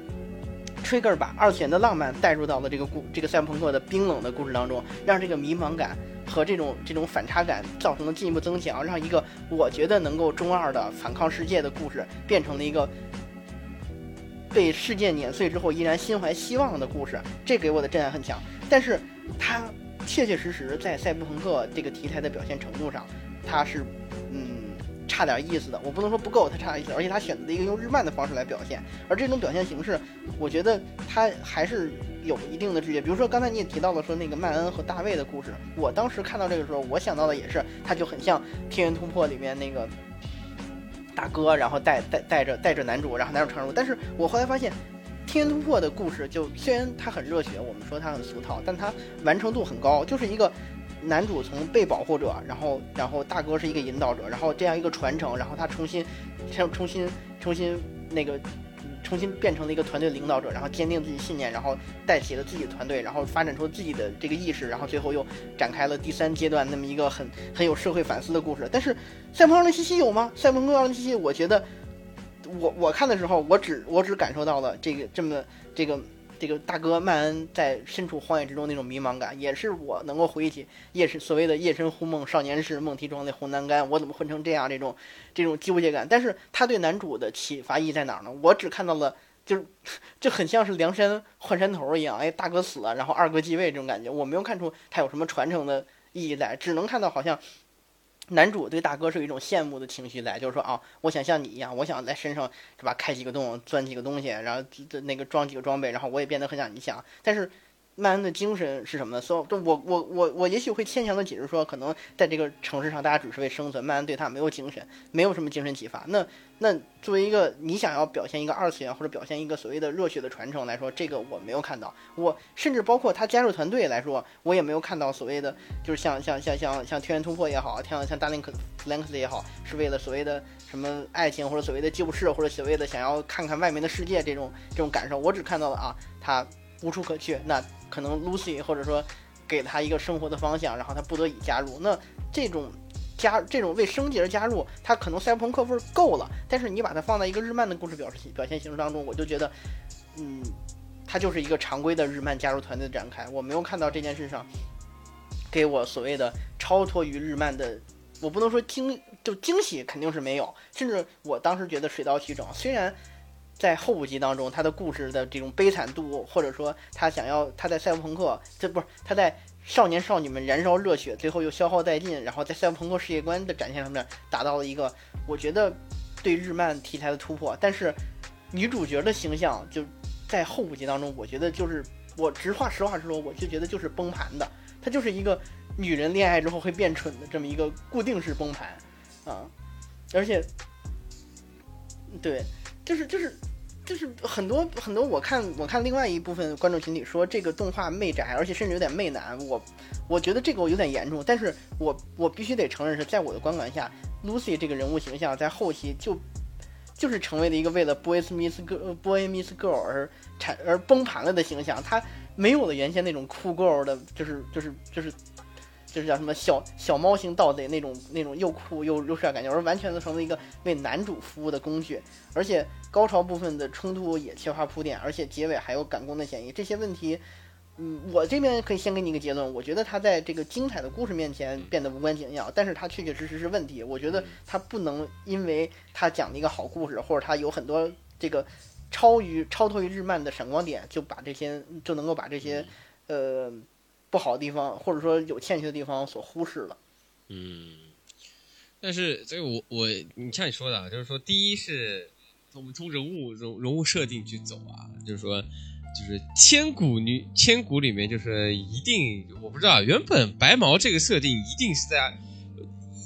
Trigger 把二次元的浪漫带入到了这个故这个赛博朋克的冰冷的故事当中，让这个迷茫感和这种这种反差感造成了进一步增强，让一个我觉得能够中二的反抗世界的故事变成了一个被世界碾碎之后依然心怀希望的故事，这给我的震撼很强。但是它切切实实在赛博朋克这个题材的表现程度上，它是嗯。差点意思的，我不能说不够，它差点意思，而且他选择了一个用日漫的方式来表现，而这种表现形式，我觉得它还是有一定的直觉。比如说刚才你也提到了说那个曼恩和大卫的故事，我当时看到这个时候，我想到的也是，他就很像《天元突破》里面那个大哥，然后带带带着带着男主，然后男主闯入。但是我后来发现，《天突破》的故事就虽然它很热血，我们说它很俗套，但它完成度很高，就是一个。男主从被保护者，然后然后大哥是一个引导者，然后这样一个传承，然后他重新，重重新重新那个，重新变成了一个团队领导者，然后坚定自己信念，然后带起了自己的团队，然后发展出自己的这个意识，然后最后又展开了第三阶段那么一个很很有社会反思的故事。但是《赛博朋克2077》有吗？《赛博朋克2077》我觉得，我我看的时候，我只我只感受到了这个这么这个。这个大哥曼恩在身处荒野之中那种迷茫感，也是我能够回忆起夜深所谓的夜深忽梦少年时梦啼妆泪红阑干，我怎么混成这样这种这种纠结感。但是他对男主的启发意义在哪儿呢？我只看到了，就是就很像是梁山换山头一样，哎，大哥死了，然后二哥继位这种感觉，我没有看出他有什么传承的意义在，只能看到好像。男主对大哥是有一种羡慕的情绪在，就是说啊，我想像你一样，我想在身上是吧，开几个洞，钻几个东西，然后那个装几个装备，然后我也变得很像你想。但是曼恩的精神是什么呢？所以，我我我我也许会牵强的解释说，可能在这个城市上，大家只是为生存。曼恩对他没有精神，没有什么精神启发。那那作为一个你想要表现一个二次元或者表现一个所谓的热血的传承来说，这个我没有看到。我甚至包括他加入团队来说，我也没有看到所谓的就是像像像像像天元突破也好，像像大林克兰克斯也好，是为了所谓的什么爱情或者所谓的救世或者所谓的想要看看外面的世界这种这种感受。我只看到了啊，他无处可去。那可能 Lucy 或者说给了他一个生活的方向，然后他不得已加入。那这种加这种为升级而加入，他可能赛博朋克味儿够了。但是你把它放在一个日漫的故事表示表现形式当中，我就觉得，嗯，它就是一个常规的日漫加入团队的展开。我没有看到这件事上给我所谓的超脱于日漫的，我不能说惊就惊喜肯定是没有，甚至我当时觉得水到渠成。虽然。在后五集当中，他的故事的这种悲惨度，或者说他想要他在赛博朋克，这不是他在少年少女们燃烧热血，最后又消耗殆尽，然后在赛博朋克世界观的展现上面达到了一个我觉得对日漫题材的突破。但是女主角的形象就在后五集当中，我觉得就是我直话实话实说，我就觉得就是崩盘的，她就是一个女人恋爱之后会变蠢的这么一个固定式崩盘啊。而且，对，就是就是就是很多很多，我看我看另外一部分观众群体说这个动画媚宅，而且甚至有点媚男，我我觉得这个我有点严重，但是我我必须得承认是在我的观感下，Lucy 这个人物形象在后期就就是成为了一个为了 boys miss girl boy miss girl 而产而崩盘了的形象，他没有了原先那种酷 girl 的，就是就是就是。就是叫什么小小猫型盗贼那种那种又酷又又帅感觉，而完全的成了一个为男主服务的工具，而且高潮部分的冲突也缺乏铺垫，而且结尾还有赶工的嫌疑。这些问题，嗯，我这边可以先给你一个结论，我觉得他在这个精彩的故事面前变得无关紧要，但是它确确实实是问题。我觉得他不能因为他讲了一个好故事，或者他有很多这个超于超脱于日漫的闪光点，就把这些就能够把这些呃。不好的地方，或者说有欠缺的地方所忽视了。嗯，但是所以我我你像你说的，就是说，第一是我们从人物人人物设定去走啊，就是说，就是千古女千古里面，就是一定我不知道，原本白毛这个设定一定是在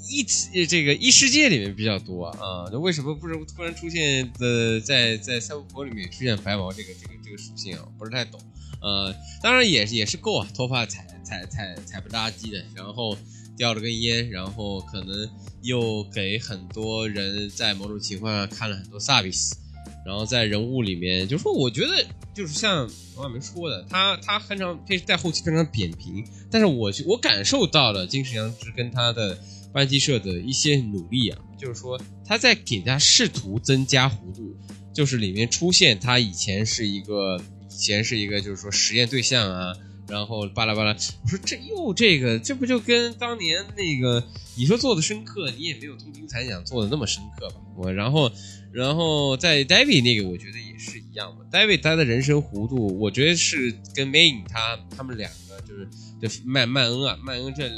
异这个异世界里面比较多啊，那为什么不是突然出现的在在三国国里面出现白毛这个这个这个属性啊？不是太懂。呃，当然也也是够啊，头发踩踩踩踩不拉几的，然后叼了根烟，然后可能又给很多人在某种情况下看了很多萨比斯然后在人物里面，就说，我觉得就是像王小明说的，他他非常在后期非常扁平，但是我我感受到了金石阳之跟他的班级社的一些努力啊，就是说他在给他试图增加弧度，就是里面出现他以前是一个。以前是一个就是说实验对象啊，然后巴拉巴拉，我说这又这个，这不就跟当年那个你说做的深刻，你也没有东京残响做的那么深刻吧？我然后然后在 David 那个，我觉得也是一样嘛。David 他的人生弧度，我觉得是跟 Main 他他们两个就是就曼曼恩啊，曼恩这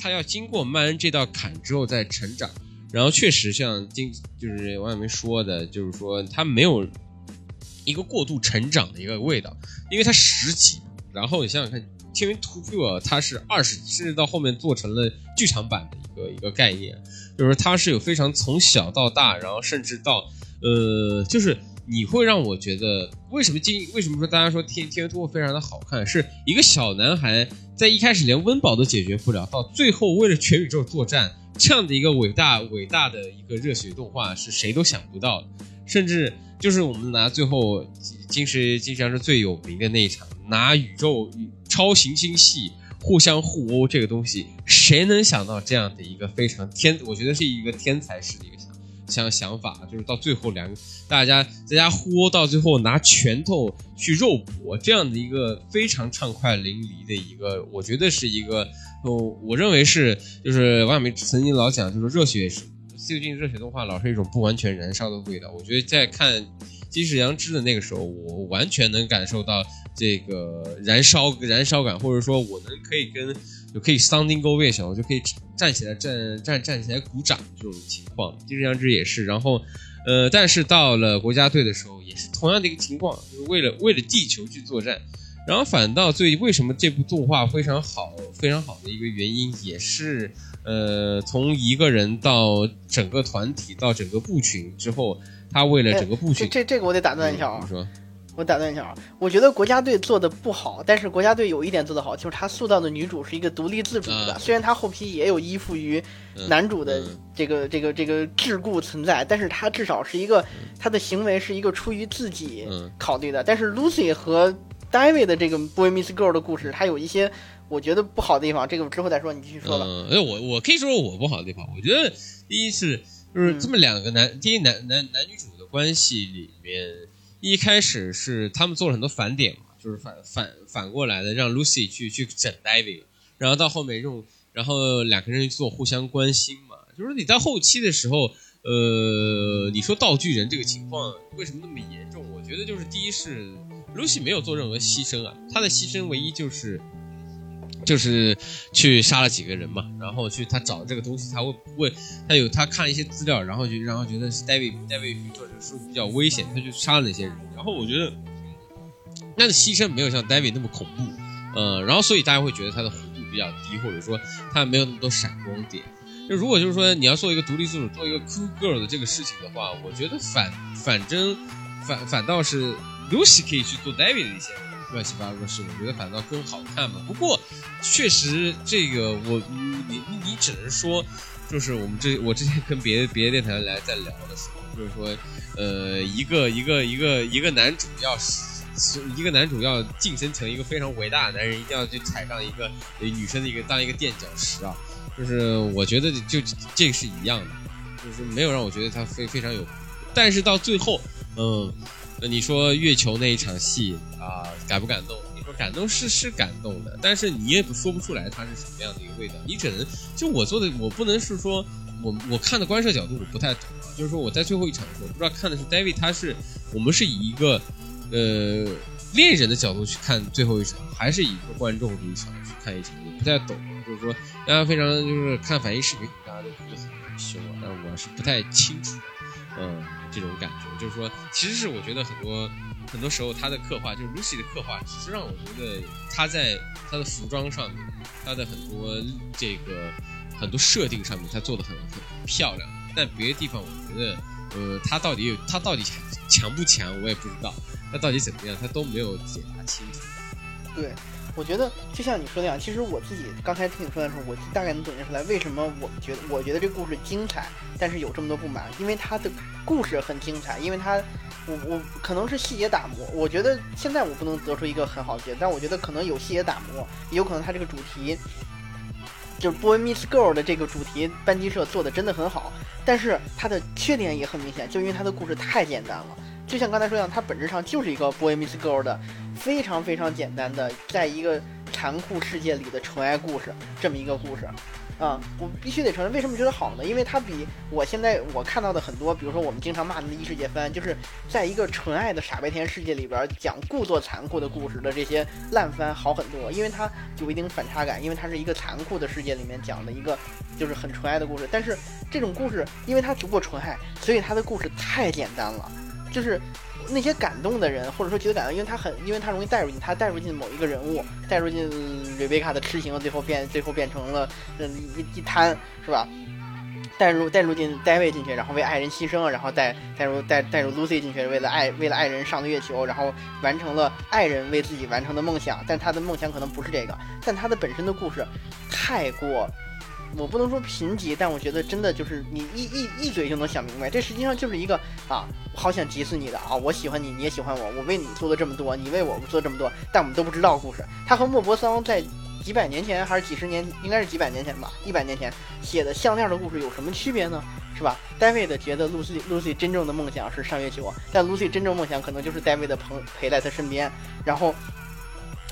他要经过曼恩这道坎之后再成长，然后确实像金就是王小明说的，就是说他没有。一个过度成长的一个味道，因为它十级，然后你想想看，《天元突破》它是二十集，甚至到后面做成了剧场版的一个一个概念，就是它是有非常从小到大，然后甚至到呃，就是你会让我觉得，为什么今为什么说大家说《天天元突破》非常的好看，是一个小男孩在一开始连温饱都解决不了，到最后为了全宇宙作战，这样的一个伟大伟大的一个热血动画是谁都想不到，甚至。就是我们拿最后金石金石是最有名的那一场，拿宇宙超行星系互相互殴这个东西，谁能想到这样的一个非常天？我觉得是一个天才式的一个想想法，就是到最后两个大家在家互殴，到最后拿拳头去肉搏，这样的一个非常畅快淋漓的一个，我觉得是一个，我，我认为是就是王小明曾经老讲，就是热血是。最近热血动画老是一种不完全燃烧的味道，我觉得在看金石阳之的那个时候，我完全能感受到这个燃烧燃烧感，或者说我能可以跟就可以 standing ovation，我就可以站起来站站站起来鼓掌这种情况。金石阳之也是，然后呃，但是到了国家队的时候，也是同样的一个情况，就是为了为了地球去作战。然后反倒最为什么这部动画非常好非常好的一个原因，也是。呃，从一个人到整个团体到整个部群之后，他为了整个部群，这这个我得打断一下啊！你说，我打断一下啊！我觉得国家队做的不好，但是国家队有一点做得好，就是他塑造的女主是一个独立自主的。虽然他后期也有依附于男主的这个这个这个桎梏存在，但是他至少是一个他的行为是一个出于自己考虑的。但是 Lucy 和 David 的这个 Boy Miss Girl 的故事，它有一些。我觉得不好的地方，这个之后再说，你继续说吧。嗯，我我可以说说我不好的地方。我觉得第一是就是这么两个男，第一男男男女主的关系里面，一开始是他们做了很多反点嘛，就是反反反过来的，让 Lucy 去去整 David，然后到后面用，然后两个人做互相关心嘛。就是你到后期的时候，呃，你说道具人这个情况为什么那么严重？我觉得就是第一是 Lucy 没有做任何牺牲啊，她的牺牲唯一就是。就是去杀了几个人嘛，然后去他找这个东西，他会问他有他看了一些资料，然后就然后觉得是 David David 做这个书比较危险，他就杀了那些人。然后我觉得那的牺牲没有像 David 那么恐怖，呃，然后所以大家会觉得他的弧度比较低，或者说他没有那么多闪光点。就如果就是说你要做一个独立自主、做一个 cool girl 的这个事情的话，我觉得反反正反反倒是 Lucy 可以去做 David 的一些乱七八糟的事，我觉得反倒更好看嘛。不过确实这个我你你你只能说，就是我们之我之前跟别的别的电台来在聊的时候，就是说呃一个一个一个一个男主要是。一个男主要晋升成一个非常伟大的男人，一定要去踩上一个女生的一个当一个垫脚石啊！就是我觉得就这个是一样的，就是没有让我觉得他非非常有，但是到最后，嗯，你说月球那一场戏啊，感不感动？感动是是感动的，但是你也不说不出来它是什么样的一个味道，你只能就我做的，我不能是说我我看的观摄角度我不太懂啊，就是说我在最后一场的时候，不知道看的是 David，他是我们是以一个。呃，恋人的角度去看最后一场，还是以一个观众的立场去看一场，也不太懂啊。就是说，大家非常就是看反应视频，大家都觉得很凶啊，但我是不太清楚，嗯，这种感觉。就是说，其实是我觉得很多很多时候他的刻画，就是 Lucy 的刻画，其实让我觉得他在他的服装上面，他的很多这个很多设定上面，他做的很很漂亮。但别的地方，我觉得，呃，他到底有他到底强不强，我也不知道。他到底怎么样？他都没有解答清楚。对，我觉得就像你说那样，其实我自己刚才听你说的时候，我大概能总结出来，为什么我觉得我觉得这故事精彩，但是有这么多不满，因为它的故事很精彩，因为它，我我可能是细节打磨。我觉得现在我不能得出一个很好的结论，但我觉得可能有细节打磨，也有可能它这个主题，就是 Boy Meets Girl 的这个主题，班级社做的真的很好，但是它的缺点也很明显，就因为它的故事太简单了。就像刚才说一样，它本质上就是一个 boy meets girl 的非常非常简单的，在一个残酷世界里的纯爱故事，这么一个故事。啊，我必须得承认，为什么觉得好呢？因为它比我现在我看到的很多，比如说我们经常骂的异世界番，就是在一个纯爱的傻白甜世界里边讲故作残酷的故事的这些烂番好很多，因为它有一定反差感，因为它是一个残酷的世界里面讲的一个就是很纯爱的故事。但是这种故事，因为它足够纯爱，所以它的故事太简单了。就是那些感动的人，或者说觉得感动，因为他很，因为他容易带入进，他带入进某一个人物，带入进瑞贝卡的痴情，最后变，最后变成了嗯一一滩，是吧？带入带入进戴维进去，然后为爱人牺牲，然后带带入带带入 Lucy 进去，为了爱为了爱人上了月球，然后完成了爱人为自己完成的梦想，但他的梦想可能不是这个，但他的本身的故事太过。我不能说贫瘠，但我觉得真的就是你一一一嘴就能想明白，这实际上就是一个啊，好想急死你的啊！我喜欢你，你也喜欢我，我为你做了这么多，你为我做这么多，但我们都不知道故事。他和莫泊桑在几百年前还是几十年，应该是几百年前吧，一百年前写的项链的故事有什么区别呢？是吧？David 觉得 Lucy Lucy 真正的梦想是上月球，但 Lucy 真正梦想可能就是 David 的朋陪在他身边，然后。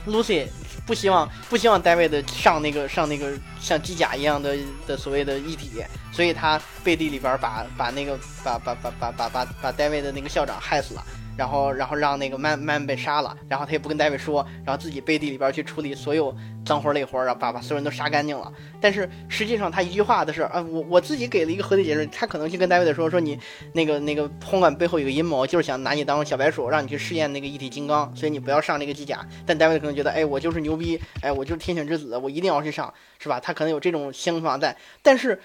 Lucy 不希望不希望 David 上那个上那个像机甲一样的的所谓的一体，所以他背地里边把把那个把把把把把把把 David 的那个校长害死了。然后，然后让那个曼曼被杀了，然后他也不跟戴维说，然后自己背地里边去处理所有脏活累活，然后把把所有人都杀干净了。但是实际上他一句话的是，啊，我我自己给了一个合理解释，他可能去跟戴维的说，说你那个那个红管背后有个阴谋，就是想拿你当小白鼠，让你去试验那个一体金刚，所以你不要上那个机甲。但戴维可能觉得，哎，我就是牛逼，哎，我就是天选之子，我一定要去上，是吧？他可能有这种想法在。但是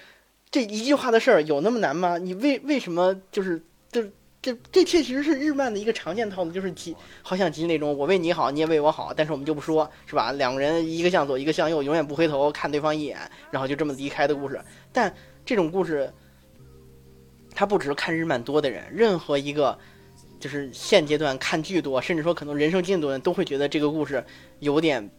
这一句话的事儿有那么难吗？你为为什么就是就？这这确实是日漫的一个常见套路，就是集，好想集那种，我为你好，你也为我好，但是我们就不说，是吧？两个人一个向左，一个向右，永远不回头看对方一眼，然后就这么离开的故事。但这种故事，它不只是看日漫多的人，任何一个就是现阶段看剧多，甚至说可能人生进度的人，都会觉得这个故事有点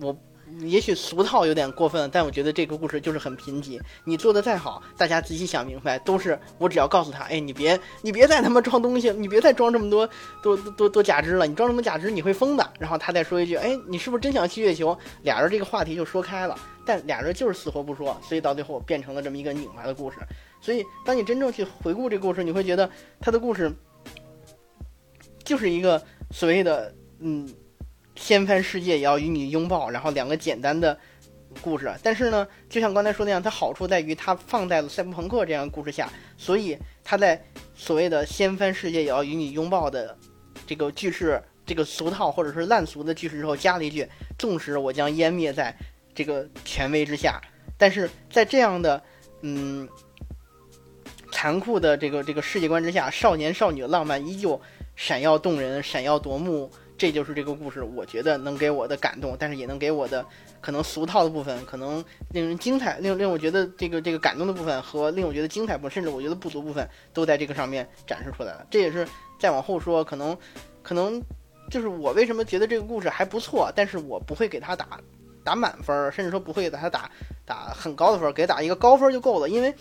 我。也许俗套有点过分，但我觉得这个故事就是很贫瘠。你做的再好，大家仔细想明白，都是我只要告诉他，哎，你别你别再他妈装东西，你别再装这么多多多多假肢了，你装这么假肢你会疯的。然后他再说一句，哎，你是不是真想去月球？俩人这个话题就说开了，但俩人就是死活不说，所以到最后变成了这么一个拧巴的故事。所以当你真正去回顾这个故事，你会觉得他的故事就是一个所谓的嗯。掀翻世界也要与你拥抱，然后两个简单的故事，但是呢，就像刚才说那样，它好处在于它放在了赛博朋克这样故事下，所以它在所谓的掀翻世界也要与你拥抱的这个句式，这个俗套或者是烂俗的句式之后，加了一句：纵使我将湮灭在这个权威之下，但是在这样的嗯残酷的这个这个世界观之下，少年少女的浪漫依旧闪耀动人、闪耀夺目。这就是这个故事，我觉得能给我的感动，但是也能给我的可能俗套的部分，可能令人精彩、令令我觉得这个这个感动的部分和令我觉得精彩部分，甚至我觉得不足部分，都在这个上面展示出来了。这也是再往后说，可能可能就是我为什么觉得这个故事还不错，但是我不会给他打打满分，甚至说不会给他打打很高的分，给打一个高分就够了，因为。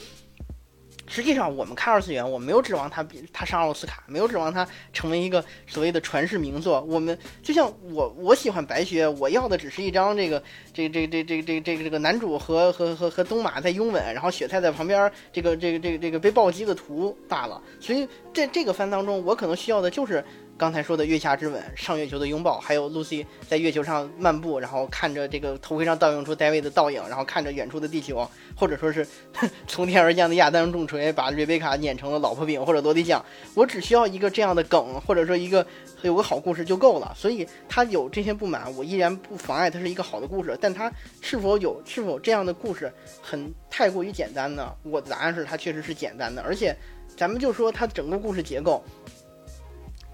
实际上，我们看二次元，我没有指望他比他上奥斯卡，没有指望他成为一个所谓的传世名作。我们就像我，我喜欢白雪，我要的只是一张这个这个这个这个这这这个这个男主和和和和东马在拥吻，然后雪菜在旁边这个这个这个这个被暴击的图罢了。所以在这个番当中，我可能需要的就是。刚才说的月下之吻、上月球的拥抱，还有露西在月球上漫步，然后看着这个头盔上倒映出戴维的倒影，然后看着远处的地球，或者说是 从天而降的亚当重锤把瑞贝卡碾成了老婆饼或者落地酱。我只需要一个这样的梗，或者说一个有个好故事就够了。所以他有这些不满，我依然不妨碍它是一个好的故事。但他是否有是否这样的故事很太过于简单呢？我的答案是它确实是简单的，而且咱们就说它整个故事结构。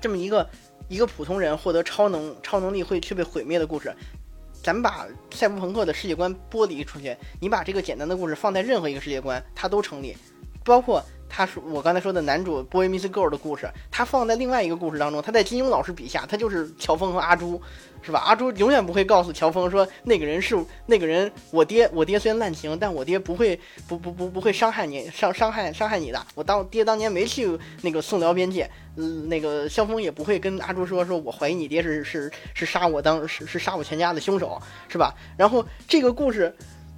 这么一个一个普通人获得超能超能力会却被毁灭的故事，咱们把赛博朋克的世界观剥离出去，你把这个简单的故事放在任何一个世界观，它都成立，包括。他说：“我刚才说的男主 Boy Miss Girl 的故事，他放在另外一个故事当中。他在金庸老师笔下，他就是乔峰和阿朱，是吧？阿朱永远不会告诉乔峰说 那个人是那个人，我爹，我爹虽然滥情，但我爹不会不不不不会伤害你，伤伤害伤害你的。我当爹当年没去那个宋辽边界，嗯，那个萧峰也不会跟阿朱说说我怀疑你爹是是是杀我当是是杀我全家的凶手，是吧？然后这个故事。”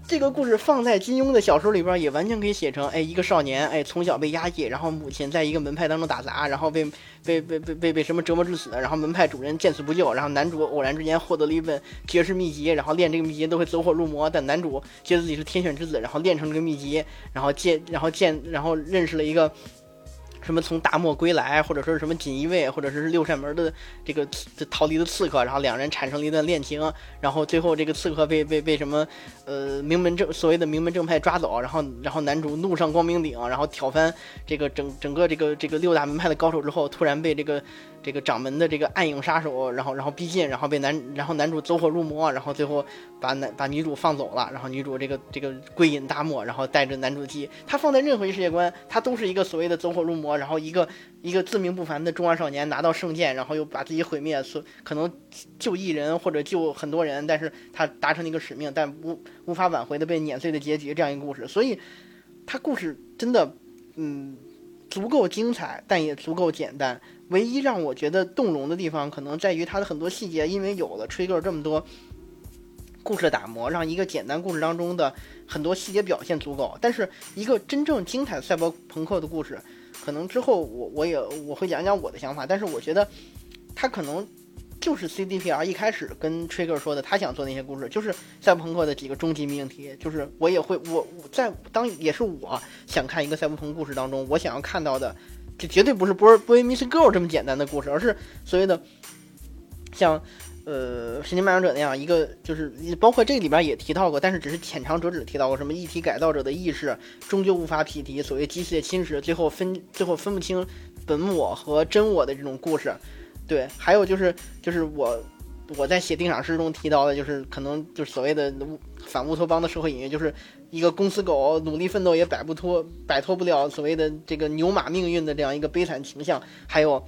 这个故事放在金庸的小说里边，也完全可以写成：哎，一个少年，哎，从小被压抑，然后母亲在一个门派当中打杂，然后被被被被被被什么折磨致死，然后门派主人见死不救，然后男主偶然之间获得了一本绝世秘籍，然后练这个秘籍都会走火入魔，但男主觉得自己是天选之子，然后练成这个秘籍，然后见然后见然后认识了一个。什么从大漠归来，或者说是什么锦衣卫，或者是六扇门的这个逃离的刺客，然后两人产生了一段恋情，然后最后这个刺客被被被什么呃名门正所谓的名门正派抓走，然后然后男主怒上光明顶，然后挑翻这个整整个这个这个六大门派的高手之后，突然被这个。这个掌门的这个暗影杀手，然后然后逼近，然后被男然后男主走火入魔，然后最后把男把女主放走了，然后女主这个这个归隐大漠，然后带着男主机，他放在任何一世界观，他都是一个所谓的走火入魔，然后一个一个自命不凡的中二少年拿到圣剑，然后又把自己毁灭，所可能救一人或者救很多人，但是他达成了一个使命，但无无法挽回的被碾碎的结局这样一个故事，所以他故事真的嗯足够精彩，但也足够简单。唯一让我觉得动容的地方，可能在于它的很多细节，因为有了 Trigger 这么多故事打磨，让一个简单故事当中的很多细节表现足够。但是一个真正精彩赛博朋克的故事，可能之后我我也我会讲讲我的想法。但是我觉得他可能就是 CDPR 一开始跟 Trigger 说的，他想做那些故事，就是赛博朋克的几个终极命题。就是我也会我在当也是我想看一个赛博朋克故事当中，我想要看到的。这绝对不是波波 Miss Girl 这么简单的故事，而是所谓的像呃《神经漫游者》那样一个，就是包括这里边也提到过，但是只是浅尝辄止提到过什么异体改造者的意识终究无法匹敌所谓机械侵蚀，最后分最后分不清本我和真我的这种故事。对，还有就是就是我。我在写定场诗中提到的，就是可能就是所谓的反乌托邦的社会隐喻，就是一个公司狗努力奋斗也摆不脱、摆脱不了所谓的这个牛马命运的这样一个悲惨形象。还有，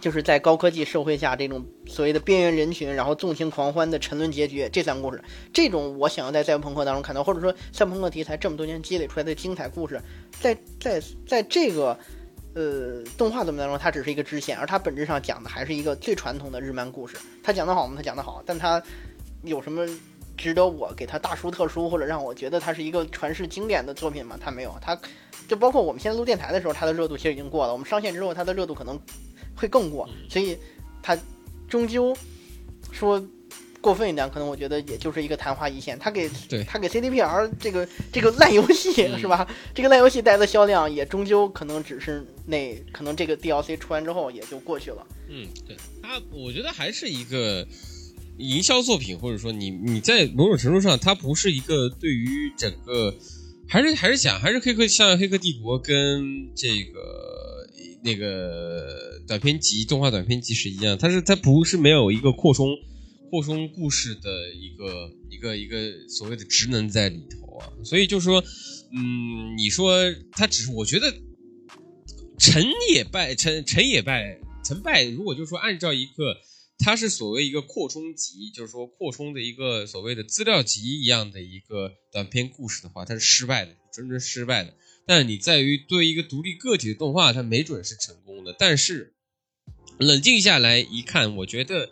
就是在高科技社会下这种所谓的边缘人群，然后纵情狂欢的沉沦结局。这三个故事，这种我想要在赛博朋克当中看到，或者说赛博朋克题材这么多年积累出来的精彩故事，在在在这个。呃，动画怎么当中，它只是一个支线，而它本质上讲的还是一个最传统的日漫故事。它讲得好吗？它讲得好，但它有什么值得我给它大书特书，或者让我觉得它是一个传世经典的作品吗？它没有。它就包括我们现在录电台的时候，它的热度其实已经过了。我们上线之后，它的热度可能会更过。所以它终究说。过分一点，可能我觉得也就是一个昙花一现。他给他给 CDPR 这个这个烂游戏是吧？这个烂游戏带来的销量也终究可能只是那可能这个 DLC 出完之后也就过去了。嗯，对他，我觉得还是一个营销作品，或者说你你在某种程度上，它不是一个对于整个，还是还是想还是黑客像《黑客帝国》跟这个那个短片集动画短片集是一样，它是它不是没有一个扩充扩充故事的一个一个一个所谓的职能在里头啊，所以就是说，嗯，你说它只是我觉得成也败，成成也败，成败如果就是说按照一个。它是所谓一个扩充集，就是说扩充的一个所谓的资料集一样的一个短篇故事的话，它是失败的，真正失败的。但你在于对一个独立个体的动画，它没准是成功的。但是冷静下来一看，我觉得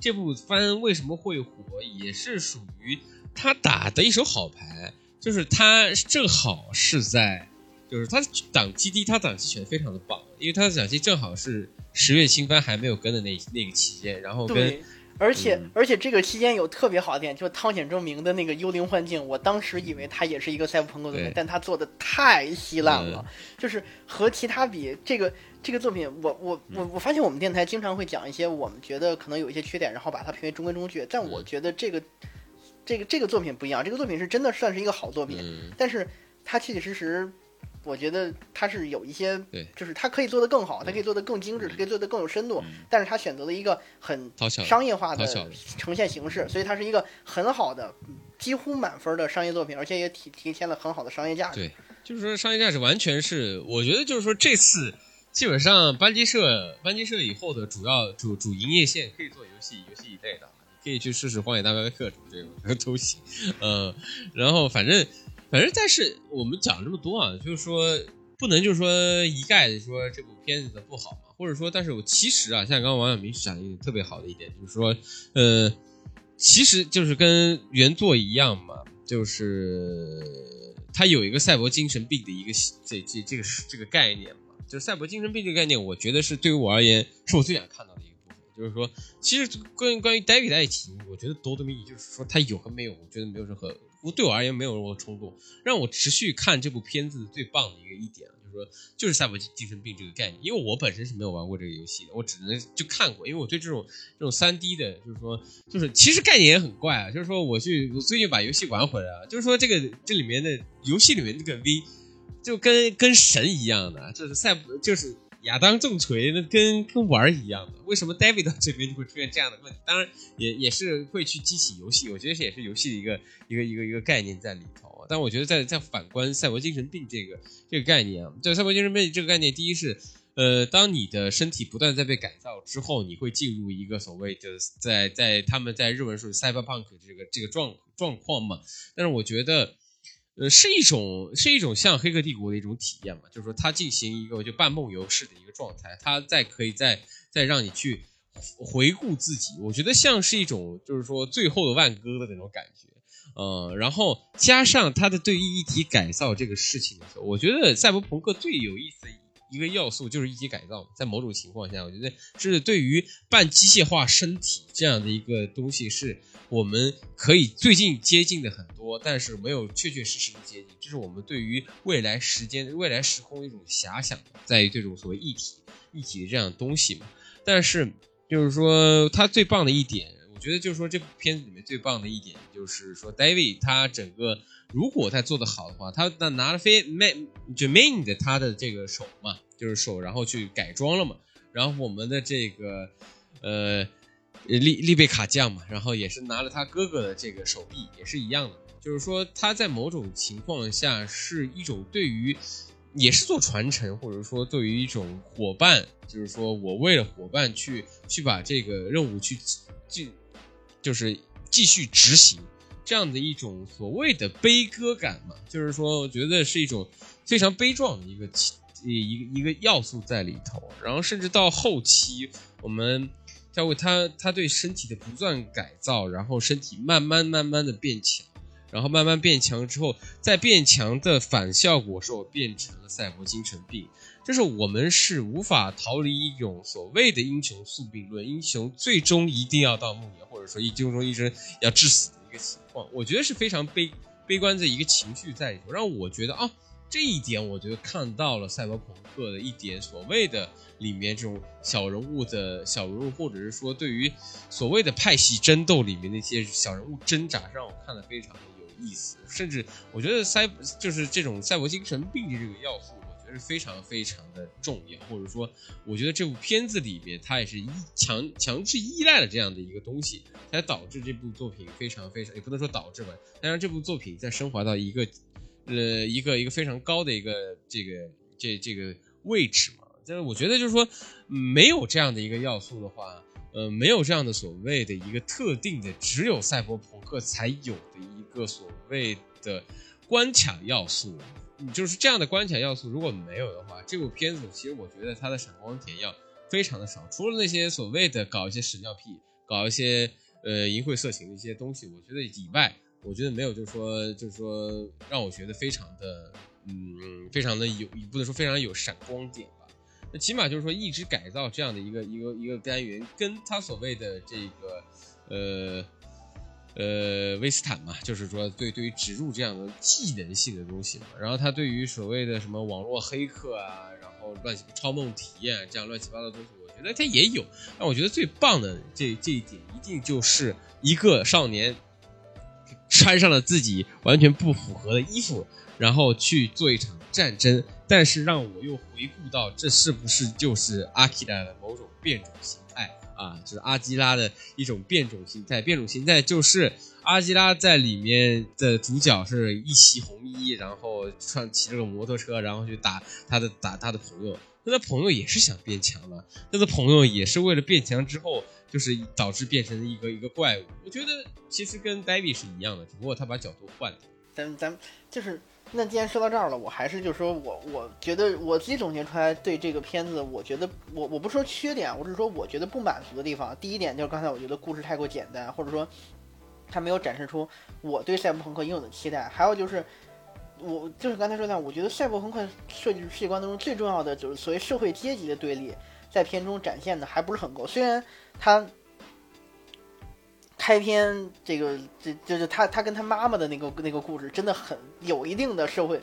这部番为什么会火，也是属于他打的一手好牌，就是他正好是在，就是他档期低，他档期选的非常的棒，因为他的档期正好是。十月新番还没有跟的那那个期间，然后跟，而且而且这个期间有特别好的点，就是汤显证明的那个幽灵幻境，我当时以为它也是一个赛博朋克作品，但他做的太稀烂了，就是和其他比，这个这个作品，我我我我发现我们电台经常会讲一些我们觉得可能有一些缺点，然后把它评为中规中矩，但我觉得这个这个这个作品不一样，这个作品是真的算是一个好作品，但是它确确实实。我觉得他是有一些，对，就是他可以做得更好，他可以做得更精致，他可以做得更有深度，但是他选择了一个很商业化的呈现形式，所以它是一个很好的，几乎满分的商业作品，而且也体体现了很好的商业价值。对，就是说商业价值完全是，我觉得就是说这次基本上班级社班级社以后的主要主主营业线可以做游戏游戏一类的，你可以去试试荒野大镖客这种都行，嗯，然后反正。反正，但是我们讲这么多啊，就是说不能就是说一概的说这部片子的不好嘛，或者说，但是我其实啊，像刚刚王晓明讲的特别好的一点，就是说，呃，其实就是跟原作一样嘛，就是它有一个赛博精神病的一个这这这个这个概念嘛，就是赛博精神病这个概念，我觉得是对于我而言，是我最想看到的一个部分，就是说，其实关于关于 David 的爱情，我觉得多的米就是说他有和没有，我觉得没有任何。不对我而言没有任何冲动，让我持续看这部片子最棒的一个一点，就是说就是赛博精神病这个概念。因为我本身是没有玩过这个游戏的，我只能就看过。因为我对这种这种三 D 的，就是说就是其实概念也很怪啊。就是说我去我最近把游戏玩回来了，就是说这个这里面的游戏里面这个 V 就跟跟神一样的，就是赛博就是。亚当重锤那跟跟玩儿一样的，为什么 David 到这边就会出现这样的问题？当然也也是会去激起游戏，我觉得这也是游戏的一个一个一个一个概念在里头。但我觉得在在反观赛博精神病这个这个概念啊，在赛博精神病这个概念，第一是呃，当你的身体不断在被改造之后，你会进入一个所谓的在在他们在日文说 cyberpunk 这个这个状状况嘛。但是我觉得。呃，是一种是一种像《黑客帝国》的一种体验嘛，就是说它进行一个就半梦游式的一个状态，它再可以再再让你去回顾自己，我觉得像是一种就是说最后的万歌的那种感觉，呃，然后加上它的对于一体改造这个事情的时候，我觉得赛博朋克最有意思的一一个要素就是一体改造，在某种情况下，我觉得是对于半机械化身体这样的一个东西是。我们可以最近接近的很多，但是没有确确实实的接近。这是我们对于未来时间、未来时空一种遐想，在于这种所谓一体、一体这样东西嘛。但是，就是说，它最棒的一点，我觉得就是说，这部片子里面最棒的一点，就是说，David 他整个如果他做的好的话，他那拿了飞 Man 就 Man 的他的这个手嘛，就是手，然后去改装了嘛。然后我们的这个呃。利利贝卡酱嘛，然后也是拿了他哥哥的这个手臂，也是一样的。就是说他在某种情况下是一种对于，也是做传承，或者说对于一种伙伴，就是说我为了伙伴去去把这个任务去继，就是继续执行这样的一种所谓的悲歌感嘛。就是说，我觉得是一种非常悲壮的一个一个一个要素在里头。然后甚至到后期我们。教会他，他对身体的不断改造，然后身体慢慢慢慢的变强，然后慢慢变强之后，在变强的反效果是我变成了赛博精神病。就是我们是无法逃离一种所谓的英雄宿命论，英雄最终一定要到暮年，或者说一最终一生要致死的一个情况。我觉得是非常悲悲观的一个情绪在里头，让我觉得啊，这一点我觉得看到了赛博朋克的一点所谓的里面这种小人物的小人物，或者是说对于所谓的派系争斗里面那些小人物挣扎，让我看的非常的意思。甚至我觉得赛就是这种赛博精神病的这个要素，我觉得是非常非常的重要，或者说我觉得这部片子里面它也是依强强制依赖了这样的一个东西，才导致这部作品非常非常也不能说导致吧，但让这部作品再升华到一个。呃，一个一个非常高的一个这个这这个位置嘛，就是我觉得就是说，没有这样的一个要素的话，呃，没有这样的所谓的一个特定的只有赛博朋克才有的一个所谓的关卡要素，就是这样的关卡要素如果没有的话，这部片子其实我觉得它的闪光点要非常的少，除了那些所谓的搞一些屎尿屁、搞一些呃淫秽色情的一些东西，我觉得以外。我觉得没有，就是说，就是说，让我觉得非常的，嗯，非常的有，不能说非常有闪光点吧。那起码就是说，一直改造这样的一个一个一个单元，跟他所谓的这个，呃，呃，威斯坦嘛，就是说，对对于植入这样的技能性的东西嘛。然后他对于所谓的什么网络黑客啊，然后乱超梦体验这样乱七八糟的东西，我觉得他也有。但我觉得最棒的这这一点，一定就是一个少年。穿上了自己完全不符合的衣服，然后去做一场战争，但是让我又回顾到，这是不是就是阿基达的某种变种形啊？就是阿基拉的一种变种形态。变种形态就是阿基拉在里面的主角是一袭红衣，然后穿骑着个摩托车，然后去打他的打他的朋友。他的朋友也是想变强的，他的朋友也是为了变强之后。就是导致变成一个一个怪物，我觉得其实跟 David 是一样的，只不过他把角度换了。咱咱就是那既然说到这儿了，我还是就说我我觉得我自己总结出来对这个片子，我觉得我我不说缺点，我只是说我觉得不满足的地方。第一点就是刚才我觉得故事太过简单，或者说他没有展示出我对赛博朋克应有的期待。还有就是我就是刚才说的，我觉得赛博朋克设计世界观当中最重要的就是所谓社会阶级的对立。在片中展现的还不是很够，虽然他开篇这个这就是他他跟他妈妈的那个那个故事真的很有一定的社会，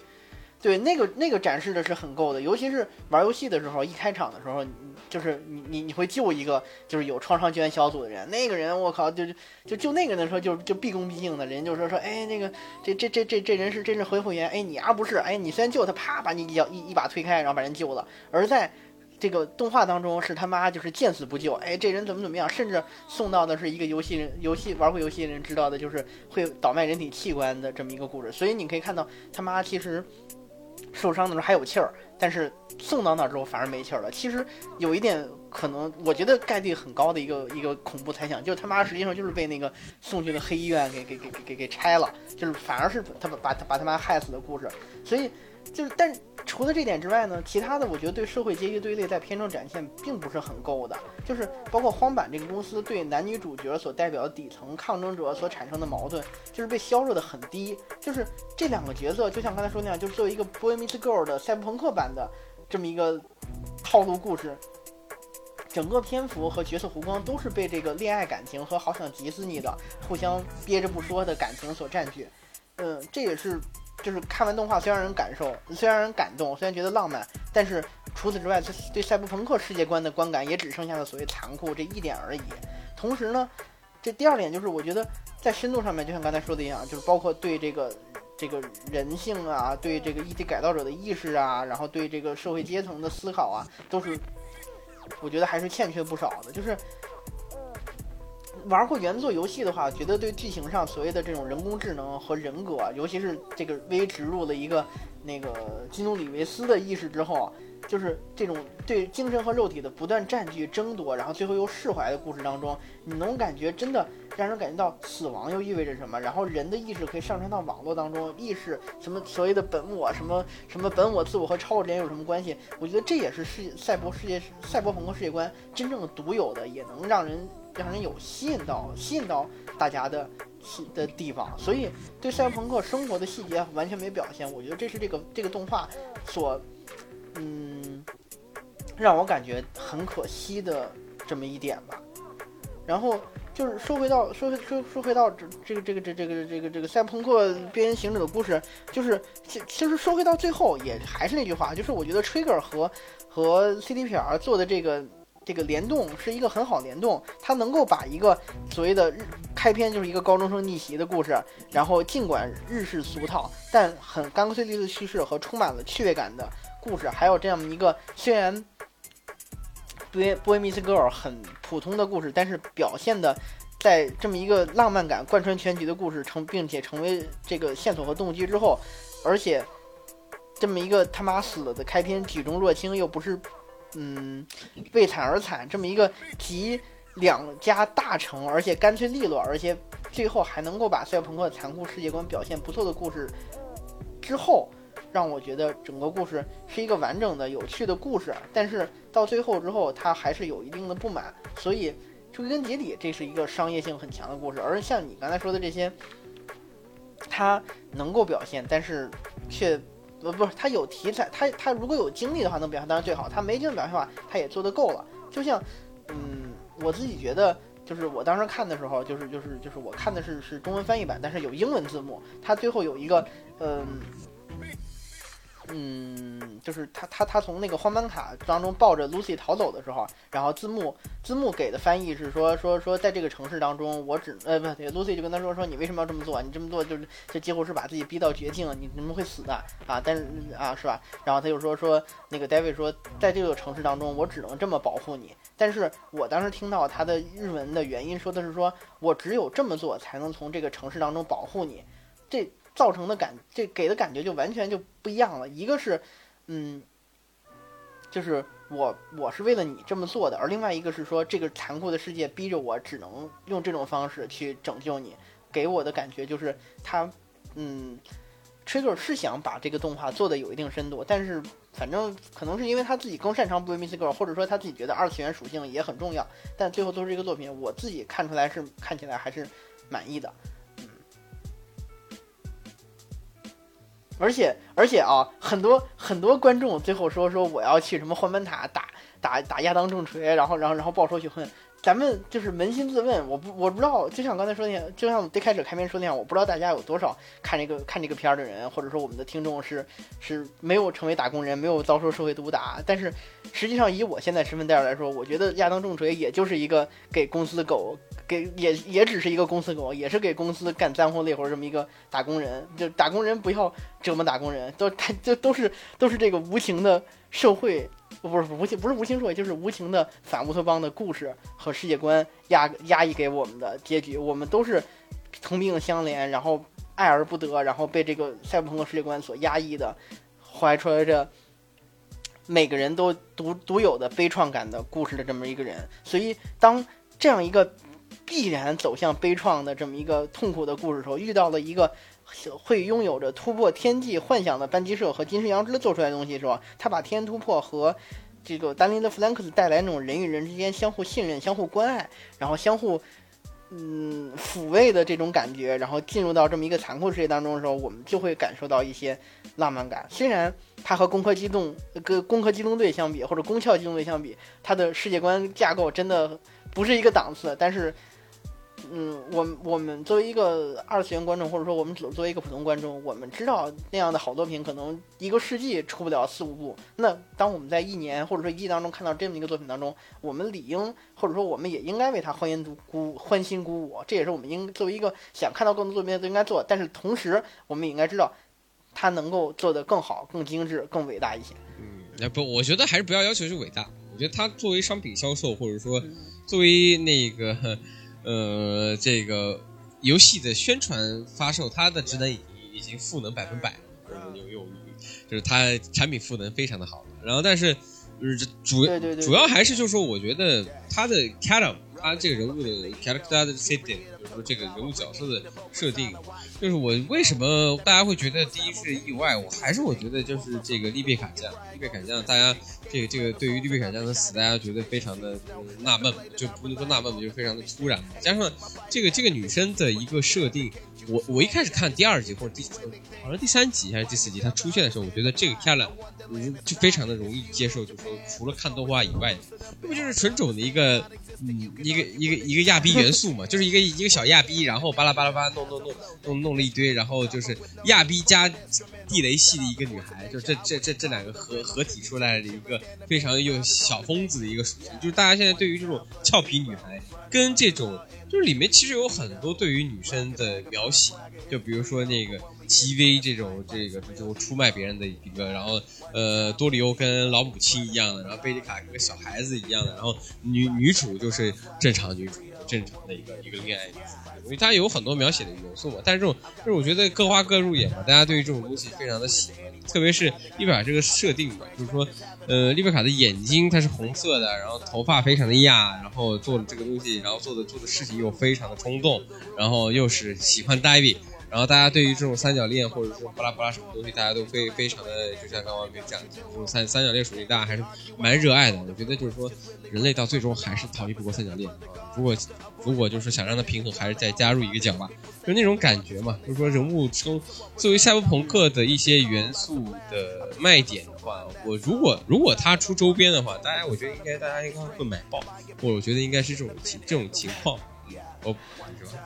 对那个那个展示的是很够的，尤其是玩游戏的时候，一开场的时候，就是你你你会救一个就是有创伤救援小组的人，那个人我靠就就就救那个人的时候就就毕恭毕敬的人就说说哎那个这这这这这人是真是回会员哎你啊不是哎你先救他啪把你一脚一一把推开然后把人救了，而在。这个动画当中是他妈就是见死不救，哎，这人怎么怎么样，甚至送到的是一个游戏人，游戏玩过游戏的人知道的，就是会倒卖人体器官的这么一个故事。所以你可以看到他妈其实受伤的时候还有气儿，但是送到那儿之后反而没气儿了。其实有一点可能，我觉得概率很高的一个一个恐怖猜想，就是他妈实际上就是被那个送去的黑医院给给给给给拆了，就是反而是他把他把他妈害死的故事。所以。就是，但除了这点之外呢，其他的我觉得对社会阶级对立在片中展现并不是很够的。就是包括荒坂这个公司对男女主角所代表的底层抗争者所产生的矛盾，就是被削弱的很低。就是这两个角色，就像刚才说那样，就是作为一个 Boy Meets Girl 的赛博朋克版的这么一个套路故事，整个篇幅和角色弧光都是被这个恋爱感情和好想急死你的互相憋着不说的感情所占据。嗯，这也是。就是看完动画，虽然让人感受，虽然让人感动，虽然觉得浪漫，但是除此之外，对赛博朋克世界观的观感也只剩下了所谓残酷这一点而已。同时呢，这第二点就是我觉得在深度上面，就像刚才说的一样，就是包括对这个这个人性啊，对这个异体改造者的意识啊，然后对这个社会阶层的思考啊，都是我觉得还是欠缺不少的。就是。玩过原作游戏的话，觉得对剧情上所谓的这种人工智能和人格，尤其是这个微植入了一个那个基努里维斯的意识之后，就是这种对精神和肉体的不断占据、争夺，然后最后又释怀的故事当中，你能感觉真的让人感觉到死亡又意味着什么？然后人的意识可以上升到网络当中，意识什么所谓的本我，什么什么本我、自我和超我之间有什么关系？我觉得这也是世赛博世界、赛博朋克世界观真正的独有的，也能让人。让人有吸引到吸引到大家的的地方，所以对赛博朋克生活的细节完全没表现。我觉得这是这个这个动画所嗯让我感觉很可惜的这么一点吧。然后就是说回到说回说说回到这这个这个这这个这个这个赛博朋克边缘行者的故事，就是其其实说回到最后也还是那句话，就是我觉得 Trigger 和和 CDPR 做的这个这个联动是一个很好联动，它能够把一个所谓的日开篇就是一个高中生逆袭的故事，然后尽管日式俗套，但很干脆利落的叙事和充满了趣味感的故事，还有这样一个虽然。Boy Boy Meets Girl 很普通的故事，但是表现的在这么一个浪漫感贯穿全局的故事成，并且成为这个线索和动机之后，而且这么一个他妈死了的开篇举重若轻，又不是嗯为惨而惨，这么一个集两家大成，而且干脆利落，而且最后还能够把赛博朋克残酷世界观表现不错的故事之后。让我觉得整个故事是一个完整的、有趣的故事，但是到最后之后，它还是有一定的不满。所以归根结底，这是一个商业性很强的故事。而像你刚才说的这些，它能够表现，但是却不不是他有题材，他他如果有精力的话能表现当然最好。他没精力表现的话，他也做得够了。就像嗯，我自己觉得，就是我当时看的时候，就是就是就是我看的是是中文翻译版，但是有英文字幕，他最后有一个嗯。嗯，就是他他他从那个荒坂卡当中抱着 Lucy 逃走的时候，然后字幕字幕给的翻译是说说说在这个城市当中，我只呃不对，Lucy 就跟他说说你为什么要这么做？你这么做就是就几乎是把自己逼到绝境，你怎么会死的啊？但是啊是吧？然后他就说说那个 David 说在这个城市当中，我只能这么保护你。但是我当时听到他的日文的原因说的是说我只有这么做才能从这个城市当中保护你，这。造成的感，这给的感觉就完全就不一样了。一个是，嗯，就是我我是为了你这么做的，而另外一个是说，这个残酷的世界逼着我只能用这种方式去拯救你。给我的感觉就是他，嗯，Trigger 是想把这个动画做的有一定深度，但是反正可能是因为他自己更擅长 Boy Meets Girl，或者说他自己觉得二次元属性也很重要，但最后做出这个作品，我自己看出来是看起来还是满意的。而且而且啊，很多很多观众最后说说我要去什么换班塔打打打亚当重锤，然后然后然后报仇雪恨。咱们就是扪心自问，我不我不知道，就像刚才说那样，就像我们最开始开篇说那样，我不知道大家有多少看这个看这个片儿的人，或者说我们的听众是是没有成为打工人，没有遭受社会毒打。但是实际上以我现在身份带来说，我觉得亚当重锤也就是一个给公司的狗，给也也只是一个公司狗，也是给公司干脏活累活这么一个打工人。就打工人不要折磨打工人，都他就都是都是这个无情的社会。不是无情，不是无情说，就是无情的反乌托邦的故事和世界观压压抑给我们的结局。我们都是同病相怜，然后爱而不得，然后被这个赛博朋克世界观所压抑的，怀揣着每个人都独独有的悲怆感的故事的这么一个人。所以，当这样一个必然走向悲怆的这么一个痛苦的故事时候，遇到了一个。会拥有着突破天际幻想的班级社和金世阳之做出来的东西是吧？他把天突破和这个丹尼的弗兰克斯带来那种人与人之间相互信任、相互关爱，然后相互嗯抚慰的这种感觉，然后进入到这么一个残酷世界当中的时候，我们就会感受到一些浪漫感。虽然它和《攻壳机动》跟《攻壳机动队》相比，或者《攻壳机动队》相比，它的世界观架构真的不是一个档次，但是。嗯，我我们作为一个二次元观众，或者说我们作为一个普通观众，我们知道那样的好作品可能一个世纪出不了四五部。那当我们在一年或者说一季当中看到这么一个作品当中，我们理应或者说我们也应该为他欢欣鼓欢欣鼓舞，这也是我们应作为一个想看到更多作品都应该做。但是同时，我们也应该知道，他能够做得更好、更精致、更伟大一些。嗯，那不，我觉得还是不要要求是伟大。我觉得他作为商品销售，或者说作为那个。呃，这个游戏的宣传发售，它的职能已已经赋能百分百了，有有，就是它产品赋能非常的好。然后，但是，就是主主要还是就是说，我觉得它的 character，它这个人物的 character 的 setting，说这个人物角色的设定。就是我为什么大家会觉得第一是意外？我还是我觉得就是这个利贝卡酱，利贝卡酱，大家这个这个对于利贝卡酱的死，大家觉得非常的纳闷，就不能说纳闷吧，就非常的突然。加上这个这个女生的一个设定，我我一开始看第二集或者第好像第三集还是第四集她出现的时候，我觉得这个 Kala 就非常的容易接受，就是说除了看动画以外，那不就是纯种的一个嗯一个一个一个亚逼 元素嘛，就是一个一个小亚逼，然后巴拉巴拉巴拉弄弄弄弄弄了一堆，然后就是亚逼加地雷系的一个女孩，就这这这这两个合合体出来的一个非常有小疯子的一个属性，就是大家现在对于这种俏皮女孩跟这种就是里面其实有很多对于女生的描写，就比如说那个 TV 这种这个就出卖别人的一个，然后呃多里欧跟老母亲一样的，然后贝丽卡跟小孩子一样的，然后女女主就是正常女主，正常的一个一个恋爱女主，因为它有很多描写的元素嘛。但是这种就是我觉得各花各入眼嘛，大家对于这种东西非常的喜欢，特别是丽贝卡这个设定吧，就是说呃丽贝卡的眼睛它是红色的，然后头发非常的亚，然后做的这个东西，然后做的做的事情又非常的冲动，然后又是喜欢 davi。然后大家对于这种三角恋或者说巴拉巴拉什么东西，大家都非非常的，就像刚刚没讲的，这种三三角恋属性大家还是蛮热爱的。我觉得就是说，人类到最终还是逃离不过三角恋。如果如果就是想让它平衡，还是再加入一个角吧，就那种感觉嘛。就是说人物中作为赛博朋克的一些元素的卖点的话，我如果如果他出周边的话，大家我觉得应该大家应该会买爆，或者我觉得应该是这种情这种情况。哦，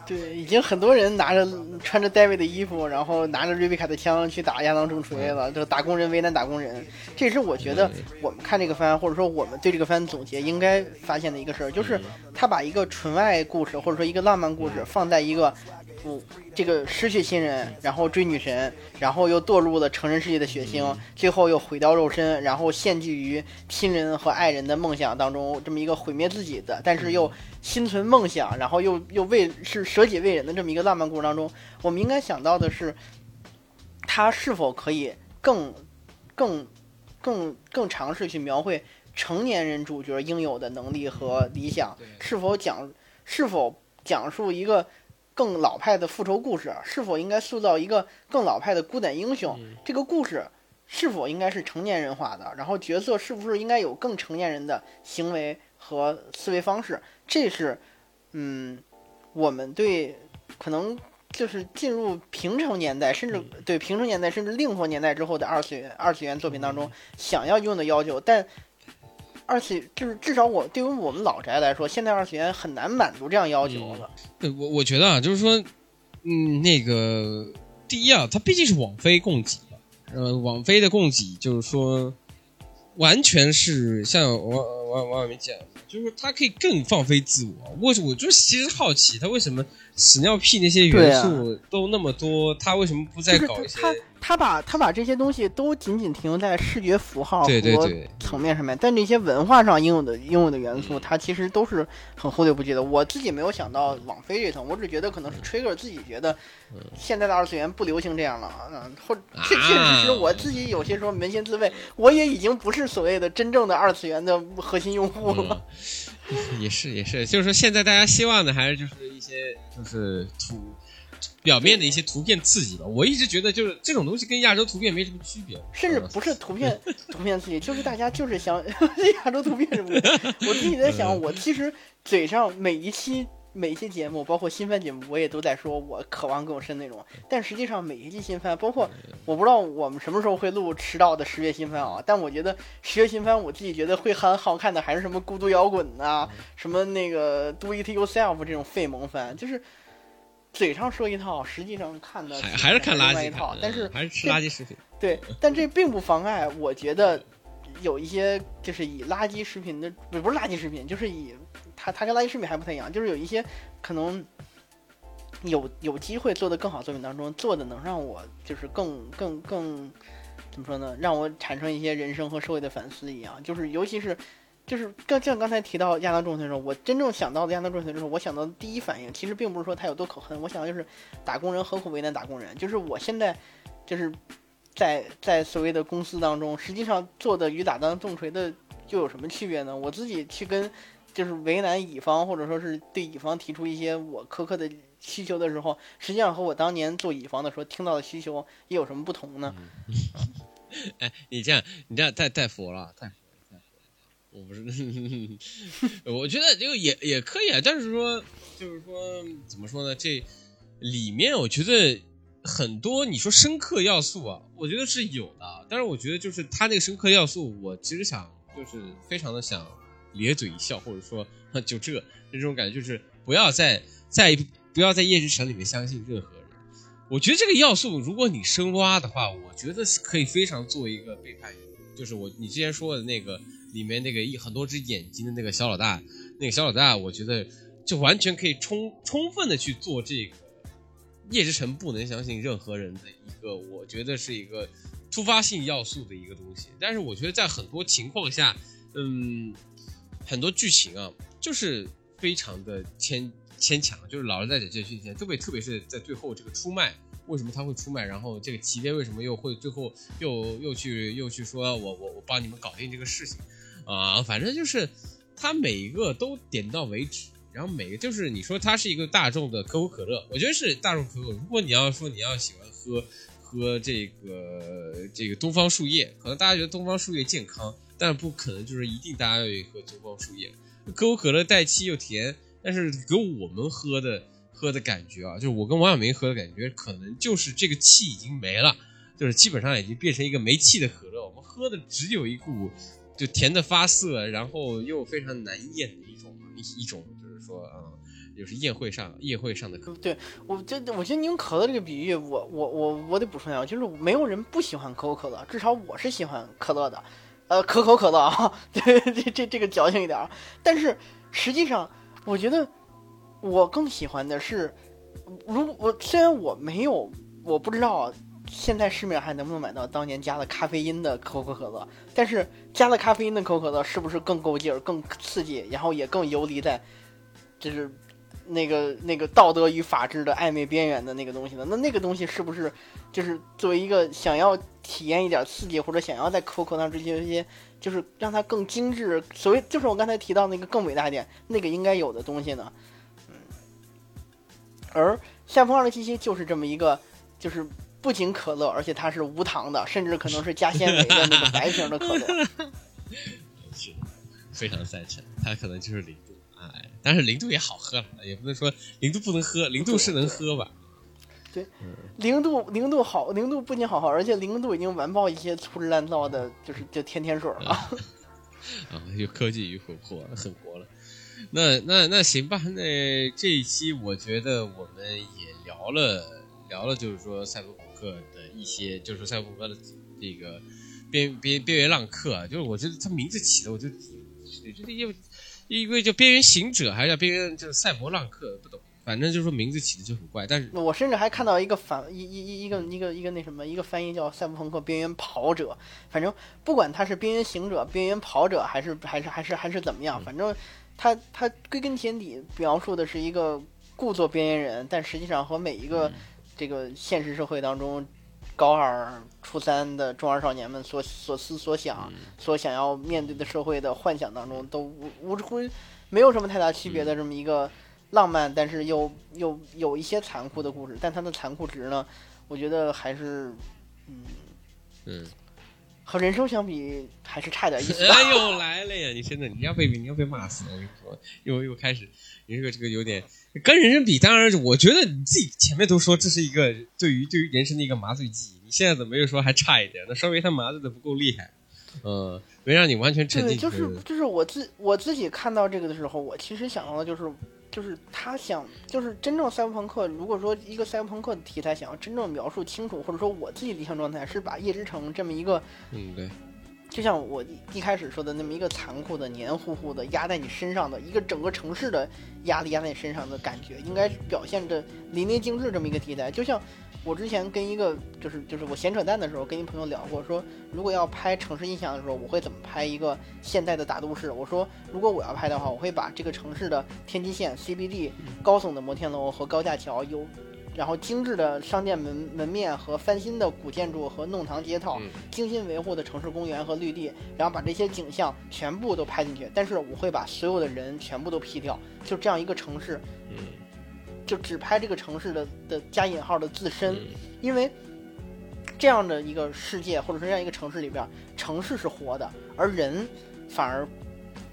对，已经很多人拿着穿着戴维的衣服，然后拿着瑞贝卡的枪去打亚当重锤了，就打工人为难打工人。这也是我觉得我们看这个番，或者说我们对这个番总结应该发现的一个事儿，就是他把一个纯爱故事或者说一个浪漫故事放在一个。不，这个失去亲人，然后追女神，然后又堕入了成人世界的血腥，最后又毁掉肉身，然后献祭于亲人和爱人的梦想当中，这么一个毁灭自己的，但是又心存梦想，然后又又为是舍己为人的这么一个浪漫故事当中，我们应该想到的是，他是否可以更、更、更、更尝试去描绘成年人主角应有的能力和理想，是否讲是否讲述一个。更老派的复仇故事是否应该塑造一个更老派的孤胆英雄？这个故事是否应该是成年人化的？然后角色是不是应该有更成年人的行为和思维方式？这是，嗯，我们对可能就是进入平成年代，甚至对平成年代甚至令和年代之后的二次元二次元作品当中想要用的要求，但。二次就是至少我对于我们老宅来说，现在二次元很难满足这样要求了。对，我我觉得啊，就是说，嗯，那个第一啊，它毕竟是网飞供给的，呃，网飞的供给就是说，完全是像王王王小明讲，就是他可以更放飞自我。我我就其实好奇，他为什么屎尿屁那些元素都那么多，他为什么不再搞一些？他把他把这些东西都仅仅停留在视觉符号和层面上面，但这些文化上应有的应有的元素，它其实都是很忽略不计的。我自己没有想到网飞这层，我只觉得可能是 Trigger 自己觉得现在的二次元不流行这样了，嗯，或确确实实我自己有些时候扪心自问，我也已经不是所谓的真正的二次元的核心用户了。也是也是，就是说现在大家希望的还是就是一些就是图。表面的一些图片刺激吧，我一直觉得就是这种东西跟亚洲图片没什么区别，甚至不是图片 图片刺激，就是大家就是想 亚洲图片什么的。我自己在想，我其实嘴上每一期每一期节目，包括新番节目，我也都在说我渴望更深内容。但实际上每一季新番，包括我不知道我们什么时候会录迟到的十月新番啊，但我觉得十月新番我自己觉得会很好看的，还是什么孤独摇滚啊，什么那个 Do It Yourself 这种废萌番，就是。嘴上说一套，实际上看的还还是看垃圾一套，但是还是吃垃圾食品。对，但这并不妨碍，我觉得有一些就是以垃圾食品的，不不是垃圾食品，就是以它它跟垃圾食品还不太一样，就是有一些可能有有机会做的更好作品当中做的能让我就是更更更怎么说呢？让我产生一些人生和社会的反思一样，就是尤其是。就是刚像刚才提到亚当重锤的时候，我真正想到的亚当重锤的时候，我想到的第一反应其实并不是说他有多可恨，我想的就是打工人何苦为难打工人？就是我现在就是在在所谓的公司当中，实际上做的与打当重锤的又有什么区别呢？我自己去跟就是为难乙方，或者说是对乙方提出一些我苛刻的需求的时候，实际上和我当年做乙方的时候听到的需求也有什么不同呢？哎，你这样你这样太太佛了，太。我不是，我觉得这个也也可以啊，但是说，就是说，怎么说呢？这里面我觉得很多你说深刻要素啊，我觉得是有的。但是我觉得就是他那个深刻要素，我其实想就是非常的想咧嘴一笑，或者说就这这种感觉，就是不要再在不要在夜之城里面相信任何人。我觉得这个要素，如果你深挖的话，我觉得是可以非常做一个背叛，就是我你之前说的那个里面那个一很多只眼睛的那个小老大，那个小老大，我觉得就完全可以充充分的去做这个叶之城不能相信任何人的一个，我觉得是一个突发性要素的一个东西。但是我觉得在很多情况下，嗯，很多剧情啊，就是非常的牵牵强，就是老是在讲这些剧情，特别特别是在最后这个出卖，为什么他会出卖？然后这个齐天为什么又会最后又又去又去说我我我帮你们搞定这个事情啊？反正就是它每一个都点到为止。然后每个就是你说它是一个大众的可口可乐，我觉得是大众可口。如果你要说你要喜欢喝喝这个这个东方树叶，可能大家觉得东方树叶健康，但不可能就是一定大家要喝东方树叶。可口可乐带气又甜，但是给我们喝的喝的感觉啊，就是我跟王小明喝的感觉，可能就是这个气已经没了，就是基本上已经变成一个没气的可乐。我们喝的只有一股就甜的发涩，然后又非常难咽的一种一一种。就是说啊，就是宴会上宴会上的可对我这我觉得你用可乐这个比喻，我我我我得补充一下，就是没有人不喜欢可口可乐，至少我是喜欢可乐的，呃，可口可乐啊，对这这这个矫情一点，但是实际上我觉得我更喜欢的是，如我虽然我没有，我不知道现在市面还能不能买到当年加了咖啡因的可口可乐，但是加了咖啡因的可口可乐是不是更够劲儿、更刺激，然后也更游离在。就是那个那个道德与法治的暧昧边缘的那个东西呢？那那个东西是不是就是作为一个想要体验一点刺激，或者想要在可口可乐上追求一些，就是让它更精致？所谓就是我刚才提到那个更伟大一点，那个应该有的东西呢？嗯。而夏风二的七七就是这么一个，就是不仅可乐，而且它是无糖的，甚至可能是加纤维的那个白瓶的可乐。是，非常赞成，它可能就是零度。哎，但是零度也好喝了，也不能说零度不能喝，零度是能喝吧？对，零度零度好，零度不仅好喝，而且零度已经完爆一些粗制滥造的，就是就甜甜水了。啊，有科技与狠活，很活了。那那那行吧，那这一期我觉得我们也聊了聊了，就是说赛博朋克的一些，就是赛博朋克的这个边边边缘浪客，就是我觉得他名字起的，我就觉得又。一个叫边缘行者，还是叫边缘就是赛博浪客，不懂。反正就是说名字起的就很怪。但是我甚至还看到一个反一一一一个一个一个那什么一个翻译叫赛博朋克边缘跑者。反正不管他是边缘行者、边缘跑者，还是还是还是还是怎么样，反正他他归根结底描述的是一个故作边缘人，但实际上和每一个这个现实社会当中。高二、初三的中二少年们所所思所想、所想要面对的社会的幻想当中，都无无乎没有什么太大区别的这么一个浪漫，但是又又有一些残酷的故事。但它的残酷值呢，我觉得还是，嗯嗯，和人生相比还是差点意思。哎呦，来了呀！你真的你要被你要被骂死！我跟你说，又又开始，你这个这个有点。跟人生比，当然，我觉得你自己前面都说这是一个对于对于人生的一个麻醉剂，你现在怎么又说还差一点？那说明他麻醉的不够厉害，嗯，没让你完全沉浸。对，就是就是我自我自己看到这个的时候，我其实想到的就是，就是他想，就是真正赛博朋克，如果说一个赛博朋克的题材想要真正描述清楚，或者说我自己理想状态是把夜之城这么一个，嗯，对。就像我一开始说的那么一个残酷的、黏糊糊的压在你身上的一个整个城市的压力压在你身上的感觉，应该表现着淋漓尽致这么一个题材。就像我之前跟一个就是就是我闲扯淡的时候跟一朋友聊过，说如果要拍城市印象的时候，我会怎么拍一个现代的大都市？我说如果我要拍的话，我会把这个城市的天际线、CBD、高耸的摩天楼和高架桥有。然后精致的商店门门面和翻新的古建筑和弄堂街道，精心维护的城市公园和绿地，然后把这些景象全部都拍进去。但是我会把所有的人全部都 P 掉，就这样一个城市，就只拍这个城市的的加引号的自身，因为这样的一个世界或者说这样一个城市里边，城市是活的，而人反而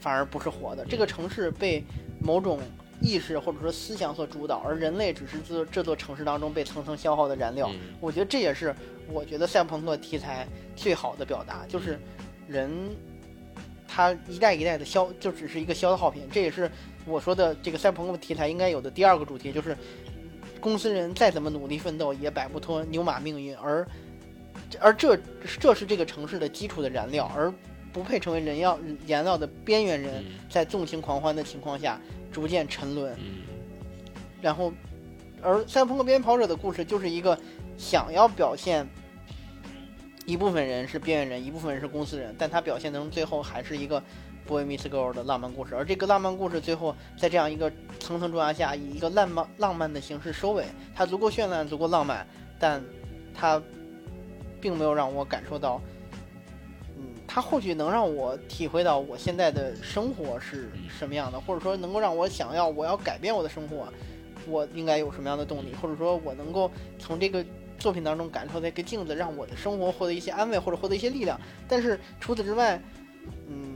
反而不是活的。这个城市被某种。意识或者说思想所主导，而人类只是这这座城市当中被层层消耗的燃料。我觉得这也是我觉得赛博朋克题材最好的表达，就是人他一代一代的消就只是一个消耗品。这也是我说的这个赛博朋克题材应该有的第二个主题，就是公司人再怎么努力奋斗，也摆不脱牛马命运。而而这这是这个城市的基础的燃料，而不配成为人要燃料的边缘人，在纵情狂欢的情况下逐渐沉沦。然后，而赛博朋克边缘跑者的故事就是一个想要表现。一部分人是边缘人，一部分人是公司人，但他表现成最后还是一个 boy meets girl 的浪漫故事。而这个浪漫故事最后在这样一个层层重压下，以一个浪漫浪漫的形式收尾。它足够绚烂，足够浪漫，但它并没有让我感受到，嗯，它或许能让我体会到我现在的生活是什么样的，或者说能够让我想要我要改变我的生活，我应该有什么样的动力，或者说我能够从这个。作品当中感受的一个镜子，让我的生活获得一些安慰或者获得一些力量。但是除此之外，嗯，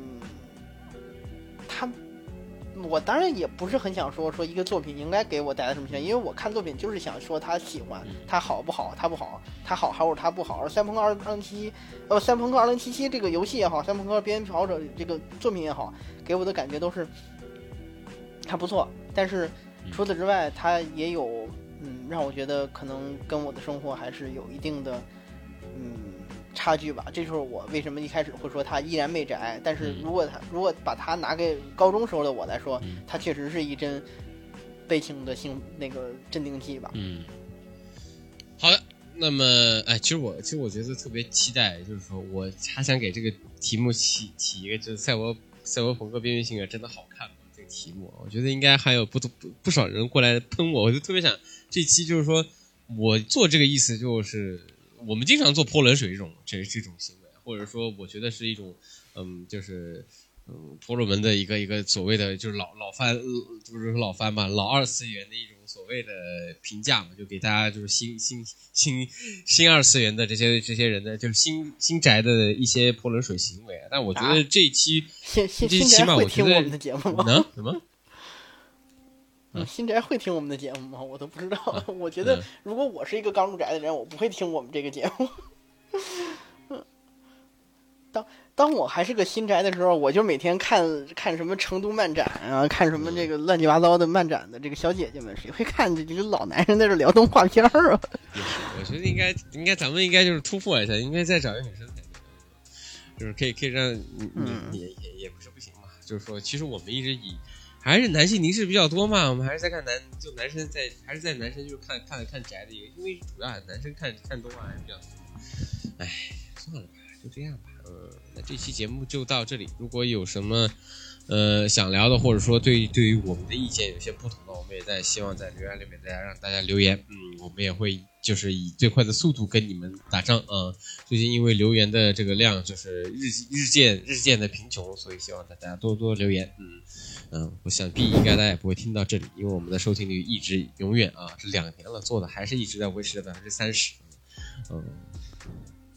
我当然也不是很想说说一个作品应该给我带来什么情因为我看作品就是想说他喜欢，他好不好，他不好，他好还是他不好。而赛博朋克二二零七七，呃，赛博朋克二零七七这个游戏也好，赛博朋克边缘跑者这个作品也好，给我的感觉都是还不错。但是除此之外，他也有。嗯，让我觉得可能跟我的生活还是有一定的嗯差距吧。这就是我为什么一开始会说他依然没宅。但是如果他如果把他拿给高中时候的我来说，他确实是一针悲情的性那个镇定剂吧。嗯，好的。那么，哎，其实我其实我觉得特别期待，就是说我还想给这个题目起起一个，就是赛博赛博朋克边缘性格真的好看吗？这个题目，我觉得应该还有不不不少人过来喷我，我就特别想。这期就是说，我做这个意思就是，我们经常做泼冷水这种这这种行为，或者说，我觉得是一种，嗯，就是嗯，婆罗门的一个一个所谓的就是老老番，就是老番嘛，老二次元的一种所谓的评价嘛，就给大家就是新新新新二次元的这些这些人的就是新新宅的一些泼冷水行为。但我觉得这一期这一期嘛，我觉得能什么？嗯，新宅会听我们的节目吗？我都不知道。我觉得，如果我是一个刚入宅的人，我不会听我们这个节目。当当我还是个新宅的时候，我就每天看看什么成都漫展啊，看什么这个乱七八糟的漫展的这个小姐姐们，谁会看这个老男人在这聊动画片儿啊？我觉得应该应该咱们应该就是突破一下，应该再找一个女生才对，就是可以可以让你你也也也不是不行嘛。就是说，其实我们一直以。还是男性凝视比较多嘛，我们还是在看男，就男生在，还是在男生就是看看看宅的一个，因为主要男生看看动画还是比较多。哎，算了吧，就这样吧。呃，那这期节目就到这里。如果有什么呃想聊的，或者说对对于我们的意见有些不同的，我们也在希望在留言里面大家让大家留言。嗯，我们也会就是以最快的速度跟你们打仗啊。最近因为留言的这个量就是日日渐日渐的贫穷，所以希望大家多多留言。嗯。嗯，我想必应该大家也不会听到这里，因为我们的收听率一直永远啊，这两年了做的还是一直在维持在百分之三十，嗯，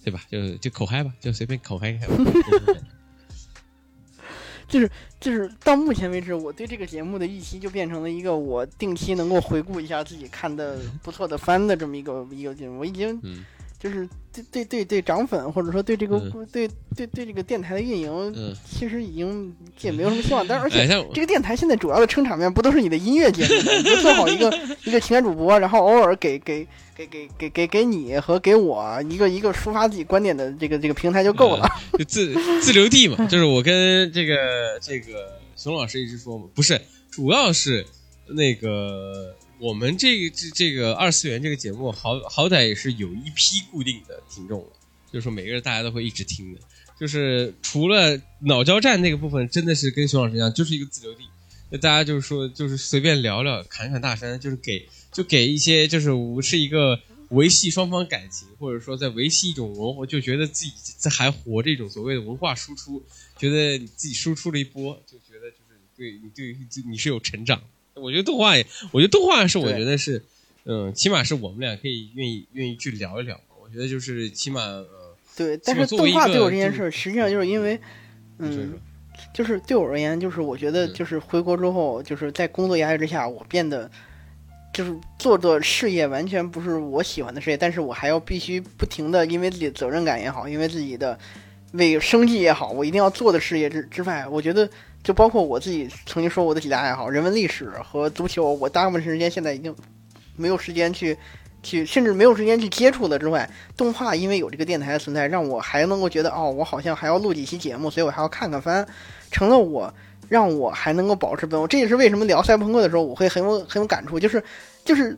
对吧？就就口嗨吧，就随便口嗨开吧。就是就是到目前为止，我对这个节目的预期就变成了一个我定期能够回顾一下自己看的不错的番的这么一个一个节目，我已经。就是对对对对涨粉，或者说对这个对对对这个电台的运营，其实已经也没有什么希望。但是而且这个电台现在主要的撑场面不都是你的音乐节目吗？你就做好一个 一个情感主播，然后偶尔给给给给给给给你和给我一个一个抒发自己观点的这个这个平台就够了。就自自留地嘛，就是我跟这个这个熊老师一直说嘛，不是，主要是那个。我们这这这个二次元这个节目，好好歹也是有一批固定的听众了，就是说每个人大家都会一直听的。就是除了脑交战那个部分，真的是跟熊老师一样，就是一个自留地，那大家就是说就是随便聊聊，侃侃大山，就是给就给一些就是是一个维系双方感情，或者说在维系一种文化，就觉得自己在还活这种所谓的文化输出，觉得你自己输出了一波，就觉得就是对你对你是有成长。我觉得动画也，我觉得动画是，我觉得是，嗯，起码是我们俩可以愿意愿意去聊一聊。我觉得就是起码，呃，对。但是动画对我这件事，实际上就是因为，嗯，就是对我而言，就是我觉得就是回国之后，就是在工作压力之下，我变得就是做的事业完全不是我喜欢的事业，但是我还要必须不停的，因为自己的责任感也好，因为自己的为生计也好，我一定要做的事业之之外，我觉得就包括我自己曾经说过的几大爱好，人文历史和足球，我大部分时间现在已经没有时间去去，甚至没有时间去接触了之外，动画因为有这个电台的存在，让我还能够觉得哦，我好像还要录几期节目，所以我还要看看番，成了我让我还能够保持本我。这也是为什么聊赛博朋克的时候，我会很有很有感触，就是就是。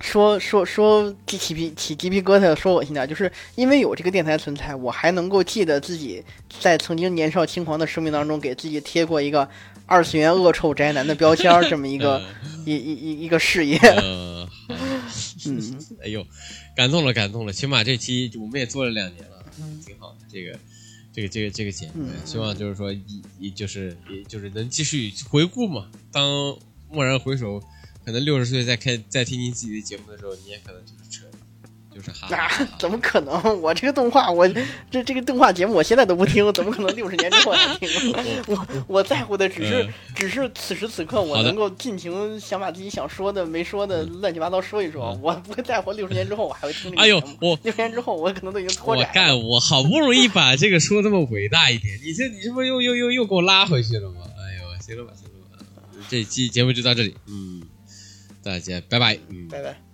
说说说起起皮起鸡皮疙瘩，说恶心点，就是因为有这个电台存在，我还能够记得自己在曾经年少轻狂的生命当中给自己贴过一个二次元恶臭宅男的标签儿，这么一个一一一一个事业。呃，嗯，哎呦，感动了，感动了！起码这期我们也做了两年了，挺好的。这个，这个，这个，这个节目，嗯希望就是说，一，一就是，也就是能继续回顾嘛。当蓦然回首，可能六十岁再开再听你自己的节目的时候，你也可能就是扯，就是哈哈啊哈哈。，怎么可能？我这个动画，我这这个动画节目，我现在都不听，怎么可能六十年之后才听？我我在乎的只是嗯只是此时此刻，我能够尽情想把自己想说的、没说的乱七八糟说一说。嗯我不会在乎六十年之后我还会听这个哎呦我六十年之后我可能都已经脱了。干，我好不容易把这个说那么伟大一点，你这你这不又又又又给我拉回去了吗？哎呦，行了吧，行了吧，这期节目就到这里，嗯，大家拜拜，嗯。拜拜。